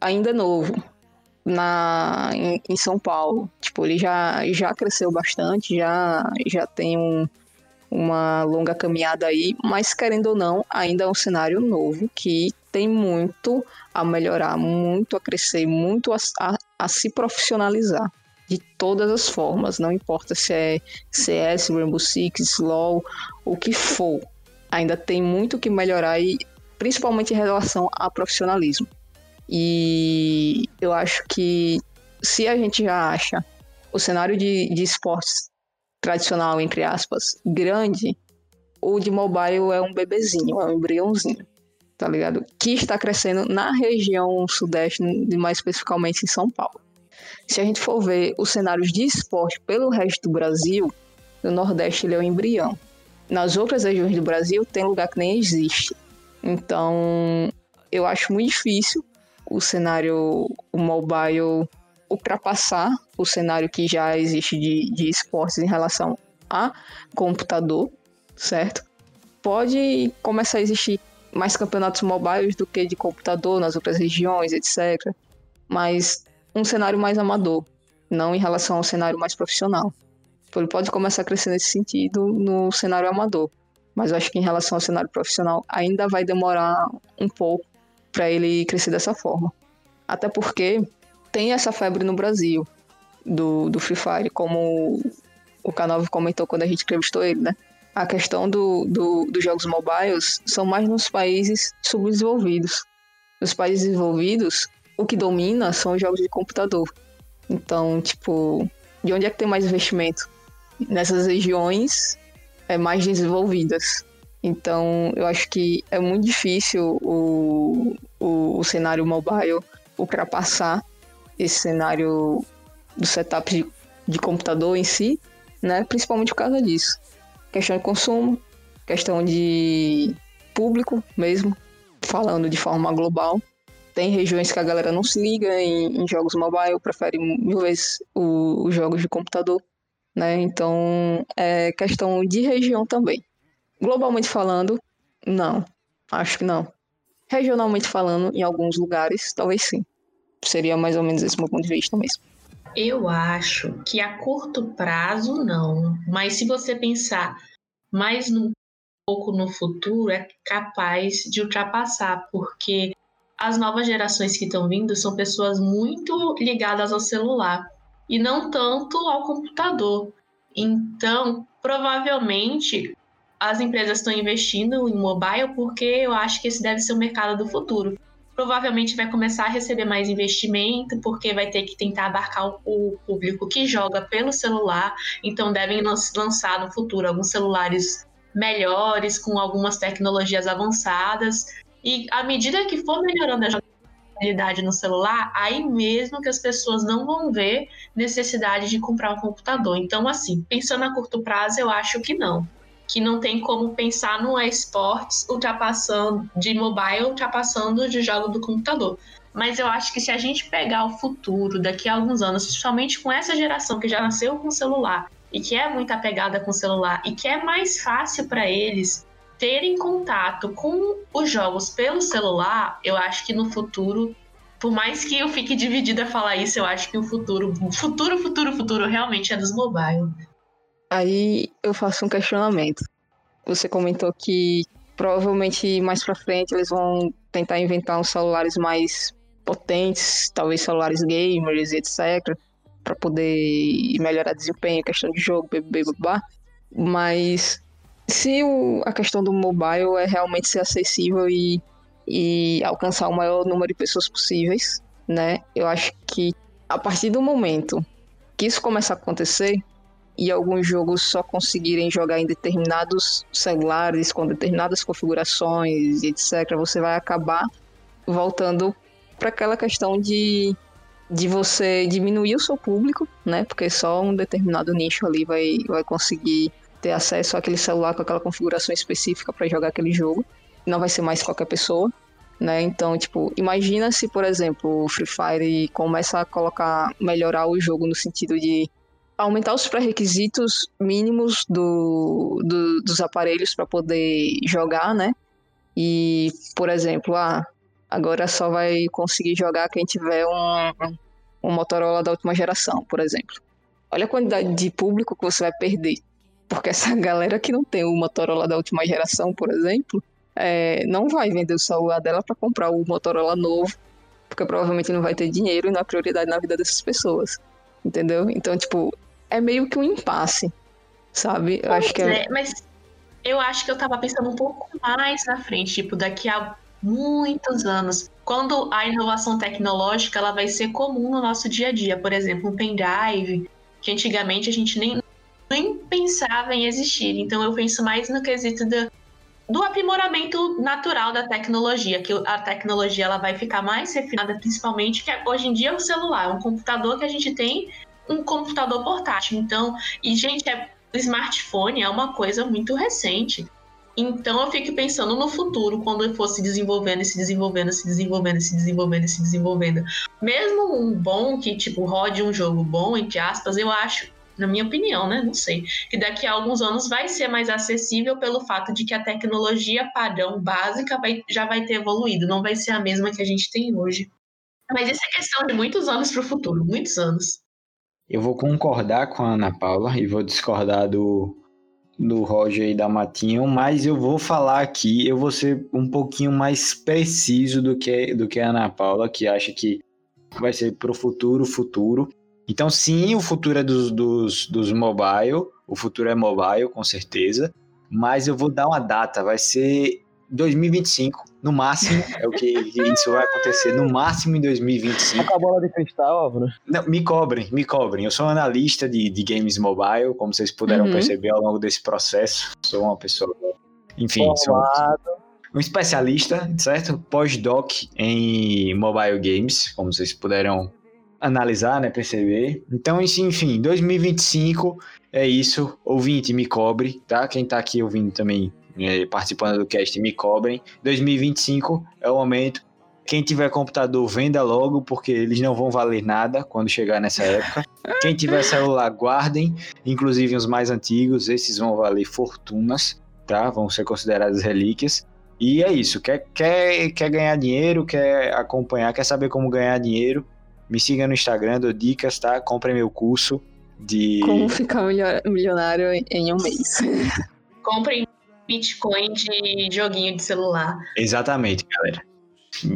ainda é novo na em, em, São Paulo. Tipo, ele já, já cresceu bastante, já, já tem um, uma longa caminhada aí, mas querendo ou não, ainda é um cenário novo que tem muito a melhorar, muito a crescer, muito a, a, a se profissionalizar de todas as formas, não importa se é CS, Rainbow Six, LoL, o que for. Ainda tem muito que melhorar e principalmente em relação a profissionalismo. E eu acho que se a gente já acha o cenário de, de esportes tradicional, entre aspas, grande, o de mobile é um bebezinho, é um embriãozinho, tá ligado? Que está crescendo na região sudeste, mais especificamente em São Paulo. Se a gente for ver os cenários de esporte pelo resto do Brasil, no Nordeste ele é o embrião. Nas outras regiões do Brasil tem lugar que nem existe. Então, eu acho muito difícil o cenário o mobile ultrapassar o cenário que já existe de, de esportes em relação a computador, certo? Pode começar a existir mais campeonatos mobiles do que de computador nas outras regiões, etc. Mas um cenário mais amador, não em relação ao cenário mais profissional. Ele pode começar a crescer nesse sentido no cenário amador, mas eu acho que em relação ao cenário profissional ainda vai demorar um pouco para ele crescer dessa forma. Até porque tem essa febre no Brasil do, do Free Fire, como o canal comentou quando a gente entrevistou ele, né? A questão do, do, dos jogos mobiles são mais nos países subdesenvolvidos. Nos países desenvolvidos, o que domina são os jogos de computador. Então, tipo, de onde é que tem mais investimento? Nessas regiões é, mais desenvolvidas. Então, eu acho que é muito difícil o, o, o cenário mobile ultrapassar esse cenário do setup de, de, computador em si, né? Principalmente por causa disso. Questão de consumo, questão de público mesmo, falando de forma global. Tem regiões que a galera não se liga em, em jogos mobile, prefere mil vezes os jogos de computador, né? Então, é questão de região também. Globalmente falando, não. Acho que não. Regionalmente falando, em alguns lugares, talvez sim. Seria mais ou menos esse meu ponto de vista mesmo. Eu acho que a curto prazo, não. Mas se você pensar mais um pouco no futuro, é capaz de ultrapassar, porque as novas gerações que estão vindo são pessoas muito ligadas ao celular e não tanto ao computador. Então, provavelmente, as empresas estão investindo em mobile porque eu acho que esse deve ser o mercado do futuro. Provavelmente vai começar a receber mais investimento, porque vai ter que tentar abarcar o público que joga pelo celular. Então, devem lançar no futuro alguns celulares melhores, com algumas tecnologias avançadas. E à medida que for melhorando a jogabilidade no celular, aí mesmo que as pessoas não vão ver necessidade de comprar um computador. Então, assim, pensando a curto prazo, eu acho que não que não tem como pensar no esportes ultrapassando de mobile, ultrapassando de jogo do computador. Mas eu acho que se a gente pegar o futuro daqui a alguns anos, principalmente com essa geração que já nasceu com celular e que é muito apegada com celular e que é mais fácil para eles terem contato com os jogos pelo celular, eu acho que no futuro, por mais que eu fique dividida a falar isso, eu acho que o futuro, futuro, futuro, futuro realmente é dos mobile. Aí eu faço um questionamento. Você comentou que provavelmente mais para frente eles vão tentar inventar uns celulares mais potentes, talvez celulares gamers, etc, para poder melhorar desempenho, questão de jogo, blá, Mas se o, a questão do mobile é realmente ser acessível e, e alcançar o maior número de pessoas possíveis, né? Eu acho que a partir do momento que isso começar a acontecer, e alguns jogos só conseguirem jogar em determinados celulares, com determinadas configurações, etc., você vai acabar voltando para aquela questão de, de você diminuir o seu público, né? Porque só um determinado nicho ali vai, vai conseguir ter acesso àquele celular com aquela configuração específica para jogar aquele jogo. Não vai ser mais qualquer pessoa. né? Então, tipo, imagina se, por exemplo, o Free Fire começa a colocar, melhorar o jogo no sentido de aumentar os pré-requisitos mínimos do, do dos aparelhos para poder jogar, né? E, por exemplo, ah, agora só vai conseguir jogar quem tiver um, um Motorola da última geração, por exemplo. Olha a quantidade de público que você vai perder. Porque essa galera que não tem o Motorola da última geração, por exemplo, é, não vai vender o celular dela para comprar o Motorola novo, porque provavelmente não vai ter dinheiro e não é prioridade na vida dessas pessoas. Entendeu? Então, tipo, é meio que um impasse, sabe? Eu acho que é... é... Mas eu acho que eu tava pensando um pouco mais na frente, tipo, daqui a muitos anos, quando a inovação tecnológica ela vai ser comum no nosso dia a dia, por exemplo, um pendrive, que antigamente a gente nem, nem pensava em existir. Então eu penso mais no quesito do, do aprimoramento natural da tecnologia, que a tecnologia ela vai ficar mais refinada, principalmente que hoje em dia é o celular, um computador que a gente tem, um computador portátil. Então, e gente, é, smartphone é uma coisa muito recente. Então eu fico pensando no futuro, quando ele fosse desenvolvendo, se desenvolvendo, se desenvolvendo, se desenvolvendo, se desenvolvendo. Mesmo um bom que, tipo, rode um jogo bom, entre aspas, eu acho na minha opinião, né? Não sei. Que daqui a alguns anos vai ser mais acessível pelo fato de que a tecnologia padrão básica vai, já vai ter evoluído, não vai ser a mesma que a gente tem hoje. Mas isso é questão de muitos anos para o futuro, muitos anos. Eu vou concordar com a Ana Paula e vou discordar do, do Roger e da Matinho, mas eu vou falar aqui, eu vou ser um pouquinho mais preciso do que, do que a Ana Paula, que acha que vai ser pro futuro, futuro. Então, sim, o futuro é dos, dos, dos mobile, o futuro é mobile, com certeza, mas eu vou dar uma data, vai ser 2025, no máximo, é o que isso vai acontecer, no máximo em 2025. Com a bola de cristal, Álvaro. Não, me cobrem, me cobrem. Eu sou analista de, de games mobile, como vocês puderam uhum. perceber ao longo desse processo. Sou uma pessoa, enfim, sou um especialista, certo? Pós-doc em mobile games, como vocês puderam analisar, né, perceber. Então, enfim, 2025 é isso. Ouvinte, me cobre, tá? Quem tá aqui ouvindo também, participando do cast, me cobrem. 2025 é o momento. Quem tiver computador, venda logo, porque eles não vão valer nada quando chegar nessa época. Quem tiver celular, guardem. Inclusive os mais antigos, esses vão valer fortunas, tá? Vão ser considerados relíquias. E é isso. Quer, quer, quer ganhar dinheiro, quer acompanhar, quer saber como ganhar dinheiro? Me siga no Instagram, dou dicas, tá? Compre meu curso de. Como ficar milionário em um mês. Comprem Bitcoin de joguinho de celular. Exatamente, galera.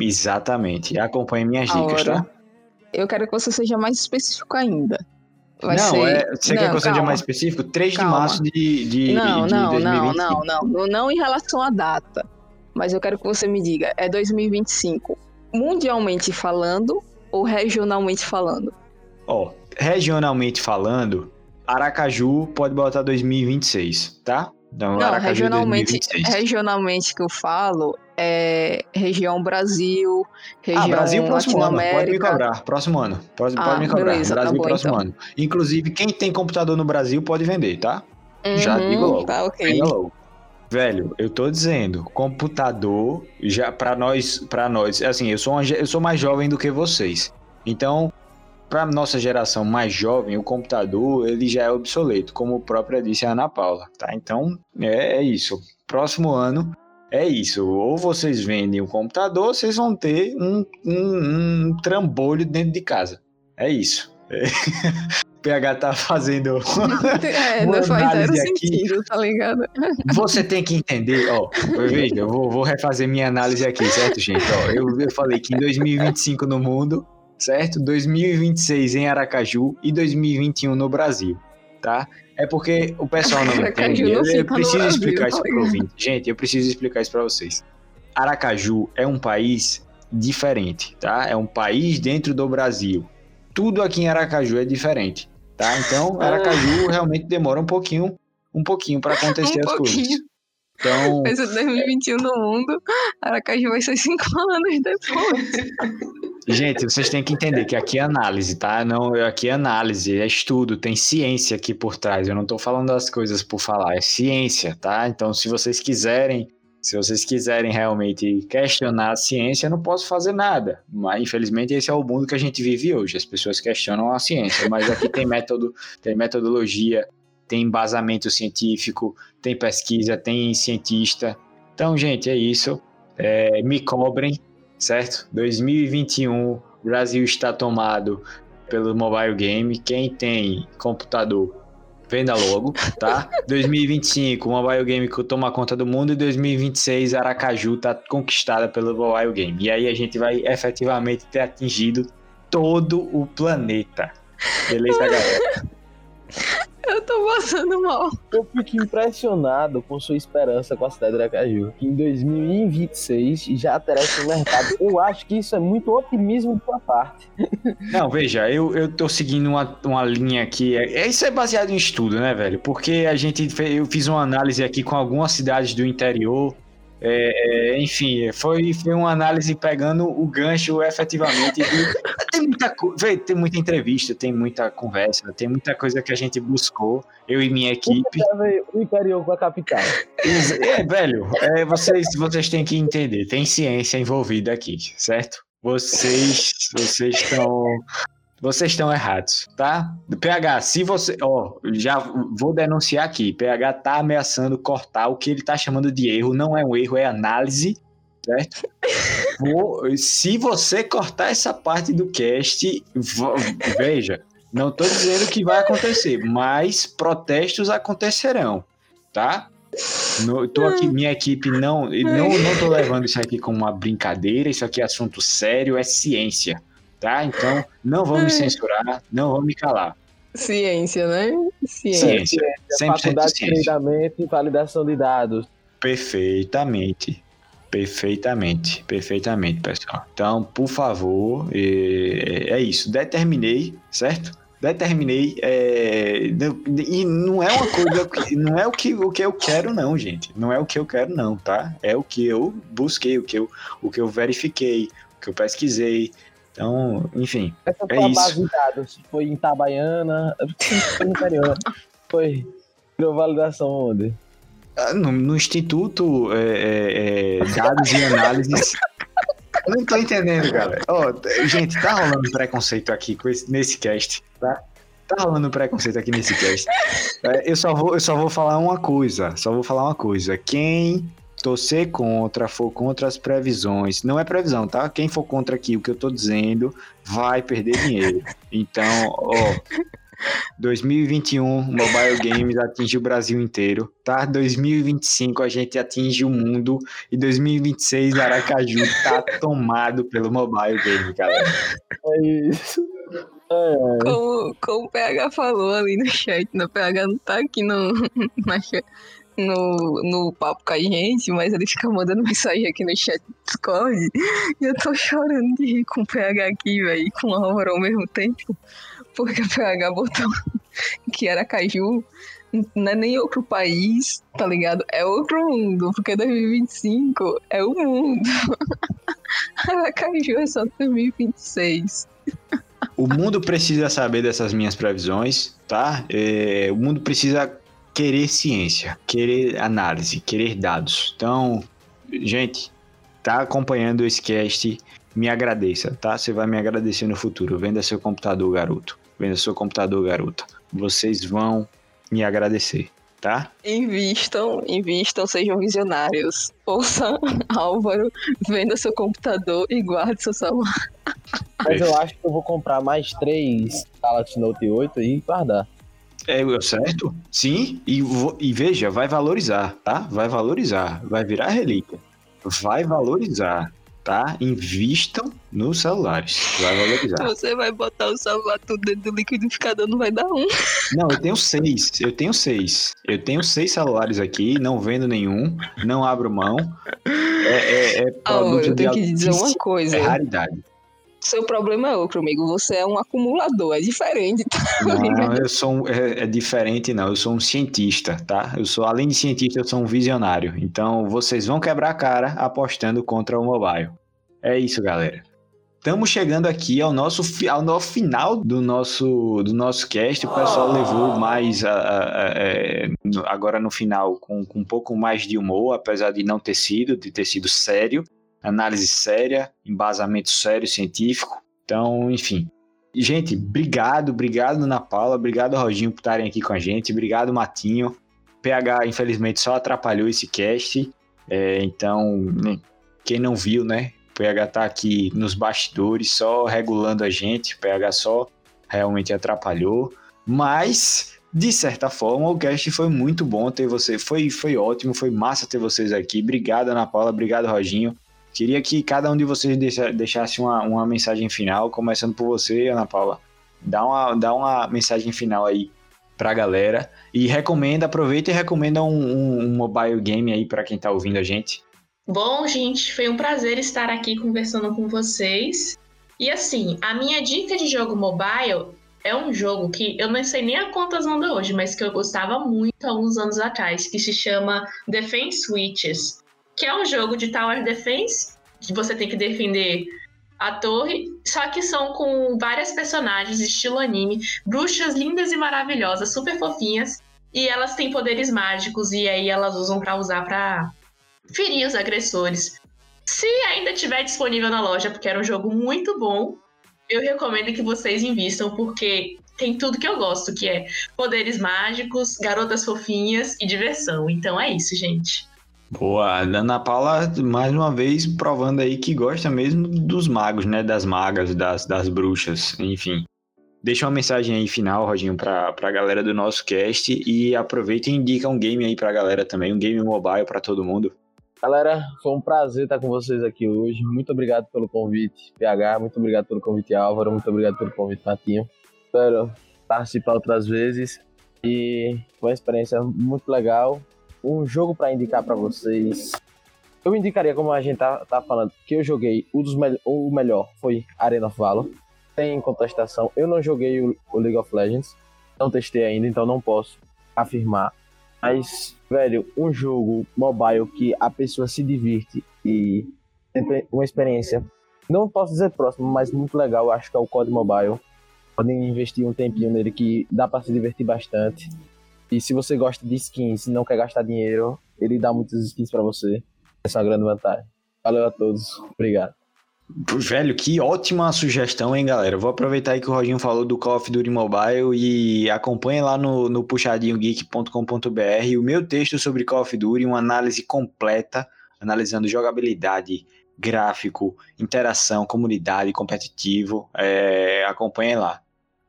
Exatamente. Acompanhe minhas dicas, tá? Eu quero que você seja mais específico ainda. Vai não, ser... é, você não, quer que eu seja mais específico? 3 calma. de março de, de, não, de não, 2025. Não, não, não. Não em relação à data. Mas eu quero que você me diga, é 2025 mundialmente falando ou regionalmente falando? Ó, regionalmente falando, Aracaju pode botar 2026, tá? Então, Não, Aracaju regionalmente, 2026. regionalmente que eu falo é região Brasil, região ah, Brasil próximo ano, pode me cobrar, próximo ano, pode, ah, pode me cobrar, beleza, Brasil tá bom, próximo então. ano. Inclusive, quem tem computador no Brasil pode vender, tá? Uhum, Já digo logo, tá, ok. logo. Velho, eu tô dizendo, computador já para nós, para nós, assim, eu sou uma, eu sou mais jovem do que vocês. Então, para nossa geração mais jovem, o computador ele já é obsoleto, como própria disse a Ana Paula, tá? Então, é, é isso. Próximo ano é isso. Ou vocês vendem o computador, ou vocês vão ter um, um, um trambolho dentro de casa. É isso. É. PH tá fazendo. É, não faz zero aqui. sentido, tá ligado? Você tem que entender, ó. Veja, eu vou, vou refazer minha análise aqui, certo, gente? Ó, eu, eu falei que em 2025 no mundo, certo? 2026 em Aracaju e 2021 no Brasil, tá? É porque o pessoal não entende. Eu, eu preciso explicar isso para o ouvinte. Gente, eu preciso explicar isso para vocês. Aracaju é um país diferente, tá? É um país dentro do Brasil. Tudo aqui em Aracaju é diferente tá? Então, Aracaju realmente demora um pouquinho, um pouquinho para acontecer um as pouquinho. coisas. Então, Mas em 2021 no mundo, Aracaju vai ser cinco anos depois. Gente, vocês têm que entender que aqui é análise, tá? Não, aqui é análise, é estudo, tem ciência aqui por trás. Eu não tô falando das coisas por falar, é ciência, tá? Então, se vocês quiserem Se vocês quiserem realmente questionar a ciência, eu não posso fazer nada. Mas, infelizmente, esse é o mundo que a gente vive hoje. As pessoas questionam a ciência, mas aqui tem método, tem metodologia, tem embasamento científico, tem pesquisa, tem cientista. Então, gente, é isso. É, me cobrem, certo? 2021, o Brasil está tomado pelo mobile game. Quem tem computador Venda logo, tá? 2025, Mobile Game toma conta do mundo e 2026 Aracaju tá conquistada pelo Mobile Game. E aí a gente vai efetivamente ter atingido todo o planeta. Beleza, galera? Eu tô passando mal. Eu fico impressionado com sua esperança com a cidade de Aracaju, que em 2026 já terá esse mercado. Eu acho que isso é muito otimismo de sua parte. Não, veja, eu, eu tô seguindo uma, uma linha aqui. É, é, isso é baseado em estudo, né, velho? Porque a gente eu fiz uma análise aqui com algumas cidades do interior é, é, enfim, foi, foi uma análise pegando o gancho efetivamente. De, tem, muita, tem muita entrevista, tem muita conversa, tem muita coisa que a gente buscou, eu e minha equipe. O interior com a capital. É, velho, é, vocês, vocês têm que entender, tem ciência envolvida aqui, certo? Vocês, vocês estão vocês estão errados, tá? PH, se você. Ó, já vou denunciar aqui. PH tá ameaçando cortar o que ele tá chamando de erro. Não é um erro, é análise, certo? Vou, se você cortar essa parte do cast, veja, não tô dizendo que vai acontecer, mas protestos acontecerão, tá? No, tô aqui, minha equipe não, não, não tô levando isso aqui como uma brincadeira, isso aqui é assunto sério, é ciência tá? Então, não vou me censurar, não vou me calar. Ciência, né? Ciência. ciência. 100% Faculdade ciência. de treinamento e validação de dados. Perfeitamente. Perfeitamente, perfeitamente, pessoal. Então, por favor, é, é isso. Determinei, certo? Determinei. É, e não é uma coisa. não é o que, o que eu quero, não, gente. Não é o que eu quero, não, tá? É o que eu busquei, o que eu, o que eu verifiquei, o que eu pesquisei, então, enfim. Essa é foi a isso. base de dados. Foi em Itabaiana. Foi no interior. Foi. Validação onde? Ah, No, no Instituto é, é, é, Dados e Análises. Eu não tô entendendo, galera. Ó, gente, tá rolando preconceito aqui esse- nesse cast, tá? Tá rolando preconceito aqui nesse cast. É, eu, só vou, eu só vou falar uma coisa. Só vou falar uma coisa. Quem torcer contra, for contra as previsões, não é previsão, tá? Quem for contra aqui o que eu tô dizendo, vai perder dinheiro. Então, ó. 2021, Mobile Games atinge o Brasil inteiro, tá? 2025 a gente atinge o mundo e 2026 Aracaju tá tomado pelo Mobile Game, galera. É isso. É, Como, como o PH falou ali no chat, né? o PH não tá aqui no, na no, no papo com a gente, mas ele fica mandando mensagem aqui no chat do Discord. E eu tô chorando de rir com o PH aqui, velho, e com o Álvaro ao mesmo tempo. Porque o PH botou que era Caju. Não é nem outro país, tá ligado? É outro mundo, porque 2025 é o mundo. Aracaju é só 2026. O mundo precisa saber dessas minhas previsões, tá? É, o mundo precisa querer ciência, querer análise, querer dados. Então, gente, tá acompanhando esse cast, me agradeça, tá? Você vai me agradecer no futuro. Venda seu computador, garoto. Venda seu computador, garota. Vocês vão me agradecer, tá? Invistam, invistam, sejam visionários. Ouça Álvaro, venda seu computador e guarde seu celular. mas eu acho que eu vou comprar mais três Galaxy Note 8 e guardar. É o certo? Sim, e, e veja, vai valorizar, tá? Vai valorizar, vai virar relíquia. Vai valorizar, tá? Invistam nos celulares, vai valorizar. Você vai botar o celular tudo dentro do liquidificador, não vai dar um. Não, eu tenho seis, eu tenho seis. Eu tenho seis celulares aqui, não vendo nenhum, não abro mão. É, é, é produto eu tenho que dizer uma coisa. raridade. Seu problema é outro, amigo. Você é um acumulador, é diferente. Tá Não, eu sou um, é, é diferente, não. Eu sou um cientista, tá? Eu sou, além de cientista, eu sou um visionário. Então, vocês vão quebrar a cara apostando contra o mobile. É isso, galera. Estamos chegando aqui ao nosso ao no final do nosso do nosso cast. O pessoal levou mais a, a, a, é, agora no final com, com um pouco mais de humor, apesar de não ter sido, de ter sido sério, análise séria, embasamento sério científico. Então, enfim. Gente, obrigado, obrigado Ana Paula, obrigado Roginho por estarem aqui com a gente, obrigado Matinho. PH, infelizmente, só atrapalhou esse cast. É, então, né, quem não viu, né? O PH tá aqui nos bastidores, só regulando a gente. O PH só realmente atrapalhou. Mas, de certa forma, o cast foi muito bom ter você. Foi, foi ótimo, foi massa ter vocês aqui. Obrigado, Ana Paula. Obrigado, Roginho. Queria que cada um de vocês deixasse uma, uma mensagem final, começando por você, Ana Paula. Dá uma, dá uma mensagem final aí pra galera. E recomenda, aproveita e recomenda um, um, um mobile game aí para quem tá ouvindo a gente. Bom, gente, foi um prazer estar aqui conversando com vocês. E assim, a minha dica de jogo mobile é um jogo que eu não sei nem a quantas manda hoje, mas que eu gostava muito há uns anos atrás, que se chama Defense Switches, que é um jogo de Tower Defense, que você tem que defender a torre, só que são com várias personagens estilo anime, bruxas lindas e maravilhosas, super fofinhas, e elas têm poderes mágicos e aí elas usam para usar para ferir os agressores. Se ainda tiver disponível na loja, porque era um jogo muito bom, eu recomendo que vocês invistam, porque tem tudo que eu gosto, que é poderes mágicos, garotas fofinhas e diversão. Então é isso, gente. Boa, Ana Paula, mais uma vez, provando aí que gosta mesmo dos magos, né? Das magas, das, das bruxas, enfim. Deixa uma mensagem aí final, Rodinho, pra, pra galera do nosso cast e aproveita e indica um game aí pra galera também, um game mobile para todo mundo. Galera, foi um prazer estar com vocês aqui hoje. Muito obrigado pelo convite, PH. Muito obrigado pelo convite, Álvaro. Muito obrigado pelo convite, Matinho. Espero participar outras vezes. E foi uma experiência muito legal. Um jogo para indicar para vocês. Eu indicaria, como a gente tá, tá falando, que eu joguei o, dos me o melhor foi Arena of Valor. Contestação. Eu não joguei o, o League of Legends. Não testei ainda, então não posso afirmar mas, velho, um jogo mobile que a pessoa se divirte e tem uma experiência, não posso dizer próximo, mas muito legal, acho que é o COD Mobile. Podem investir um tempinho nele que dá para se divertir bastante. E se você gosta de skins e não quer gastar dinheiro, ele dá muitas skins para você. Essa é uma grande vantagem. Valeu a todos. Obrigado. Velho, que ótima sugestão, hein, galera? Vou aproveitar aí que o Rodinho falou do Call of Duty Mobile e acompanhe lá no, no puxadinhogeek.com.br o meu texto sobre Call of Duty, uma análise completa, analisando jogabilidade, gráfico, interação, comunidade, competitivo. É, acompanhe lá.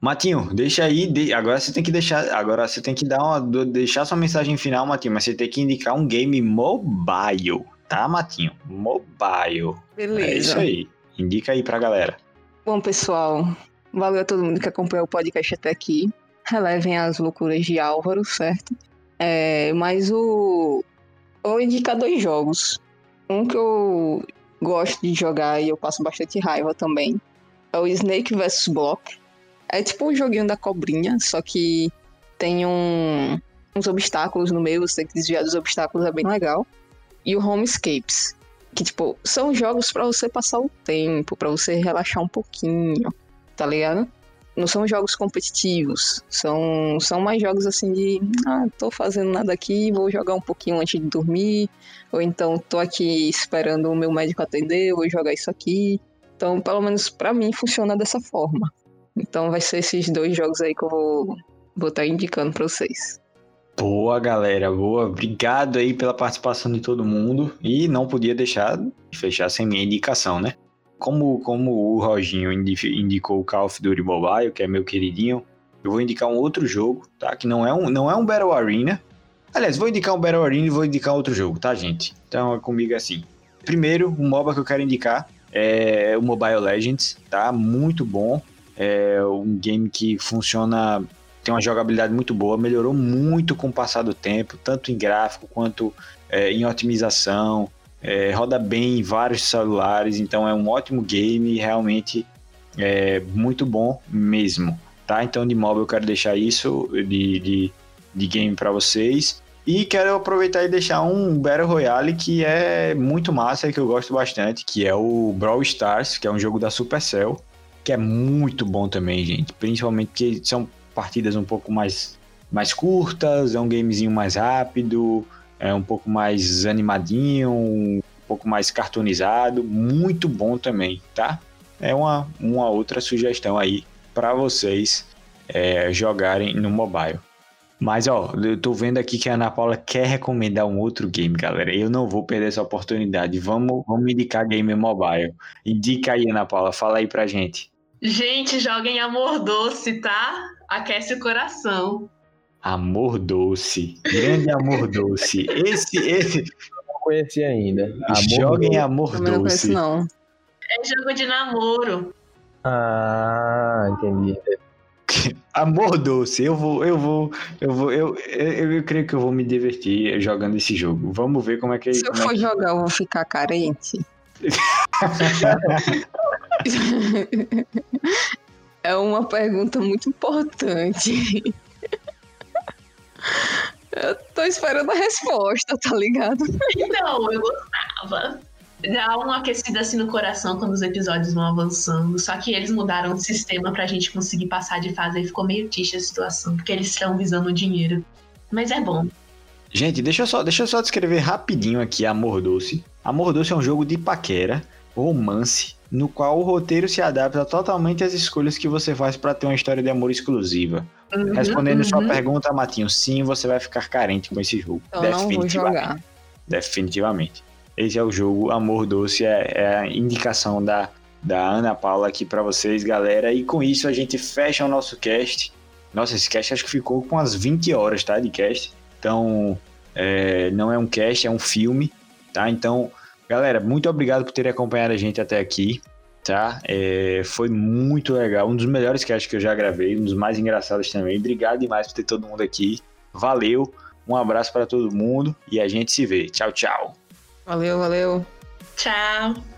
Matinho, deixa aí. De... Agora você tem que deixar. Agora você tem que dar uma. Deixar sua mensagem final, Matinho, mas você tem que indicar um game mobile tá, Matinho? Mobile. Beleza. É isso aí. Indica aí pra galera. Bom, pessoal, valeu a todo mundo que acompanhou o podcast até aqui. Relevem as loucuras de Álvaro, certo? É, mas o. Vou indicar dois jogos. Um que eu gosto de jogar e eu passo bastante raiva também. É o Snake vs Block. É tipo um joguinho da cobrinha, só que tem um, uns obstáculos no meio, você tem que desviar dos obstáculos, é bem legal e o Homescapes. Que, tipo, são jogos para você passar o tempo, para você relaxar um pouquinho, tá ligado? Não são jogos competitivos, são, são mais jogos assim de, ah, tô fazendo nada aqui, vou jogar um pouquinho antes de dormir, ou então tô aqui esperando o meu médico atender, vou jogar isso aqui. Então, pelo menos para mim, funciona dessa forma. Então, vai ser esses dois jogos aí que eu vou, estar tá indicando para vocês. Boa, galera, boa. Obrigado aí pela participação de todo mundo. E não podia deixar de fechar sem minha indicação, né? Como, como o Roginho indicou o Call of Duty Mobile, que é meu queridinho, eu vou indicar um outro jogo, tá? Que não é um, não é um Battle Arena. Aliás, vou indicar um Battle Arena e vou indicar outro jogo, tá, gente? Então é comigo assim. Primeiro, o MOBA que eu quero indicar é o Mobile Legends, tá? Muito bom. É um game que funciona tem uma jogabilidade muito boa, melhorou muito com o passar do tempo, tanto em gráfico quanto é, em otimização, é, roda bem em vários celulares, então é um ótimo game, realmente é muito bom mesmo, tá? Então de mobile eu quero deixar isso de, de, de game para vocês. E quero aproveitar e deixar um Battle Royale que é muito massa e que eu gosto bastante, que é o Brawl Stars, que é um jogo da Supercell, que é muito bom também, gente. Principalmente porque são partidas um pouco mais, mais curtas, é um gamezinho mais rápido, é um pouco mais animadinho, um pouco mais cartoonizado, muito bom também, tá? É uma, uma outra sugestão aí para vocês é, jogarem no mobile. Mas, ó, eu tô vendo aqui que a Ana Paula quer recomendar um outro game, galera. Eu não vou perder essa oportunidade. Vamos, vamos indicar game mobile. Indica aí, Ana Paula. Fala aí pra gente. Gente, joguem Amor Doce, tá? Aquece o coração. Amor Doce. Grande Amor Doce. Esse, esse... Não conheci ainda. Amor Joguem doce. Amor Doce. Não conheço, não. É jogo de namoro. Ah, entendi. Amor doce, eu vou, eu vou, eu vou, eu, eu, eu, creio que eu vou me divertir jogando esse jogo. Vamos ver como é que. Se eu for é que... jogar, eu vou ficar carente. é uma pergunta muito importante. Eu tô esperando a resposta, tá ligado? Não, eu gostava dá uma aquecida assim no coração quando os episódios vão avançando. Só que eles mudaram o sistema pra gente conseguir passar de fase e ficou meio triste a situação, porque eles estão visando o dinheiro. Mas é bom. Gente, deixa eu só, deixa eu só descrever rapidinho aqui Amor Doce. Amor Doce é um jogo de paquera, romance, no qual o roteiro se adapta totalmente às escolhas que você faz para ter uma história de amor exclusiva. Uhum, Respondendo uhum. sua pergunta, Matinho, sim, você vai ficar carente com esse jogo. Eu jogar. Definitivamente. Esse é o jogo Amor Doce, é, é a indicação da, da Ana Paula aqui para vocês, galera. E com isso a gente fecha o nosso cast. Nossa, esse cast acho que ficou com umas 20 horas, tá? De cast. Então, é, não é um cast, é um filme, tá? Então, galera, muito obrigado por terem acompanhado a gente até aqui, tá? É, foi muito legal, um dos melhores casts que eu já gravei, um dos mais engraçados também. Obrigado demais por ter todo mundo aqui. Valeu, um abraço para todo mundo e a gente se vê. Tchau, tchau. Valeu, valeu. Tchau.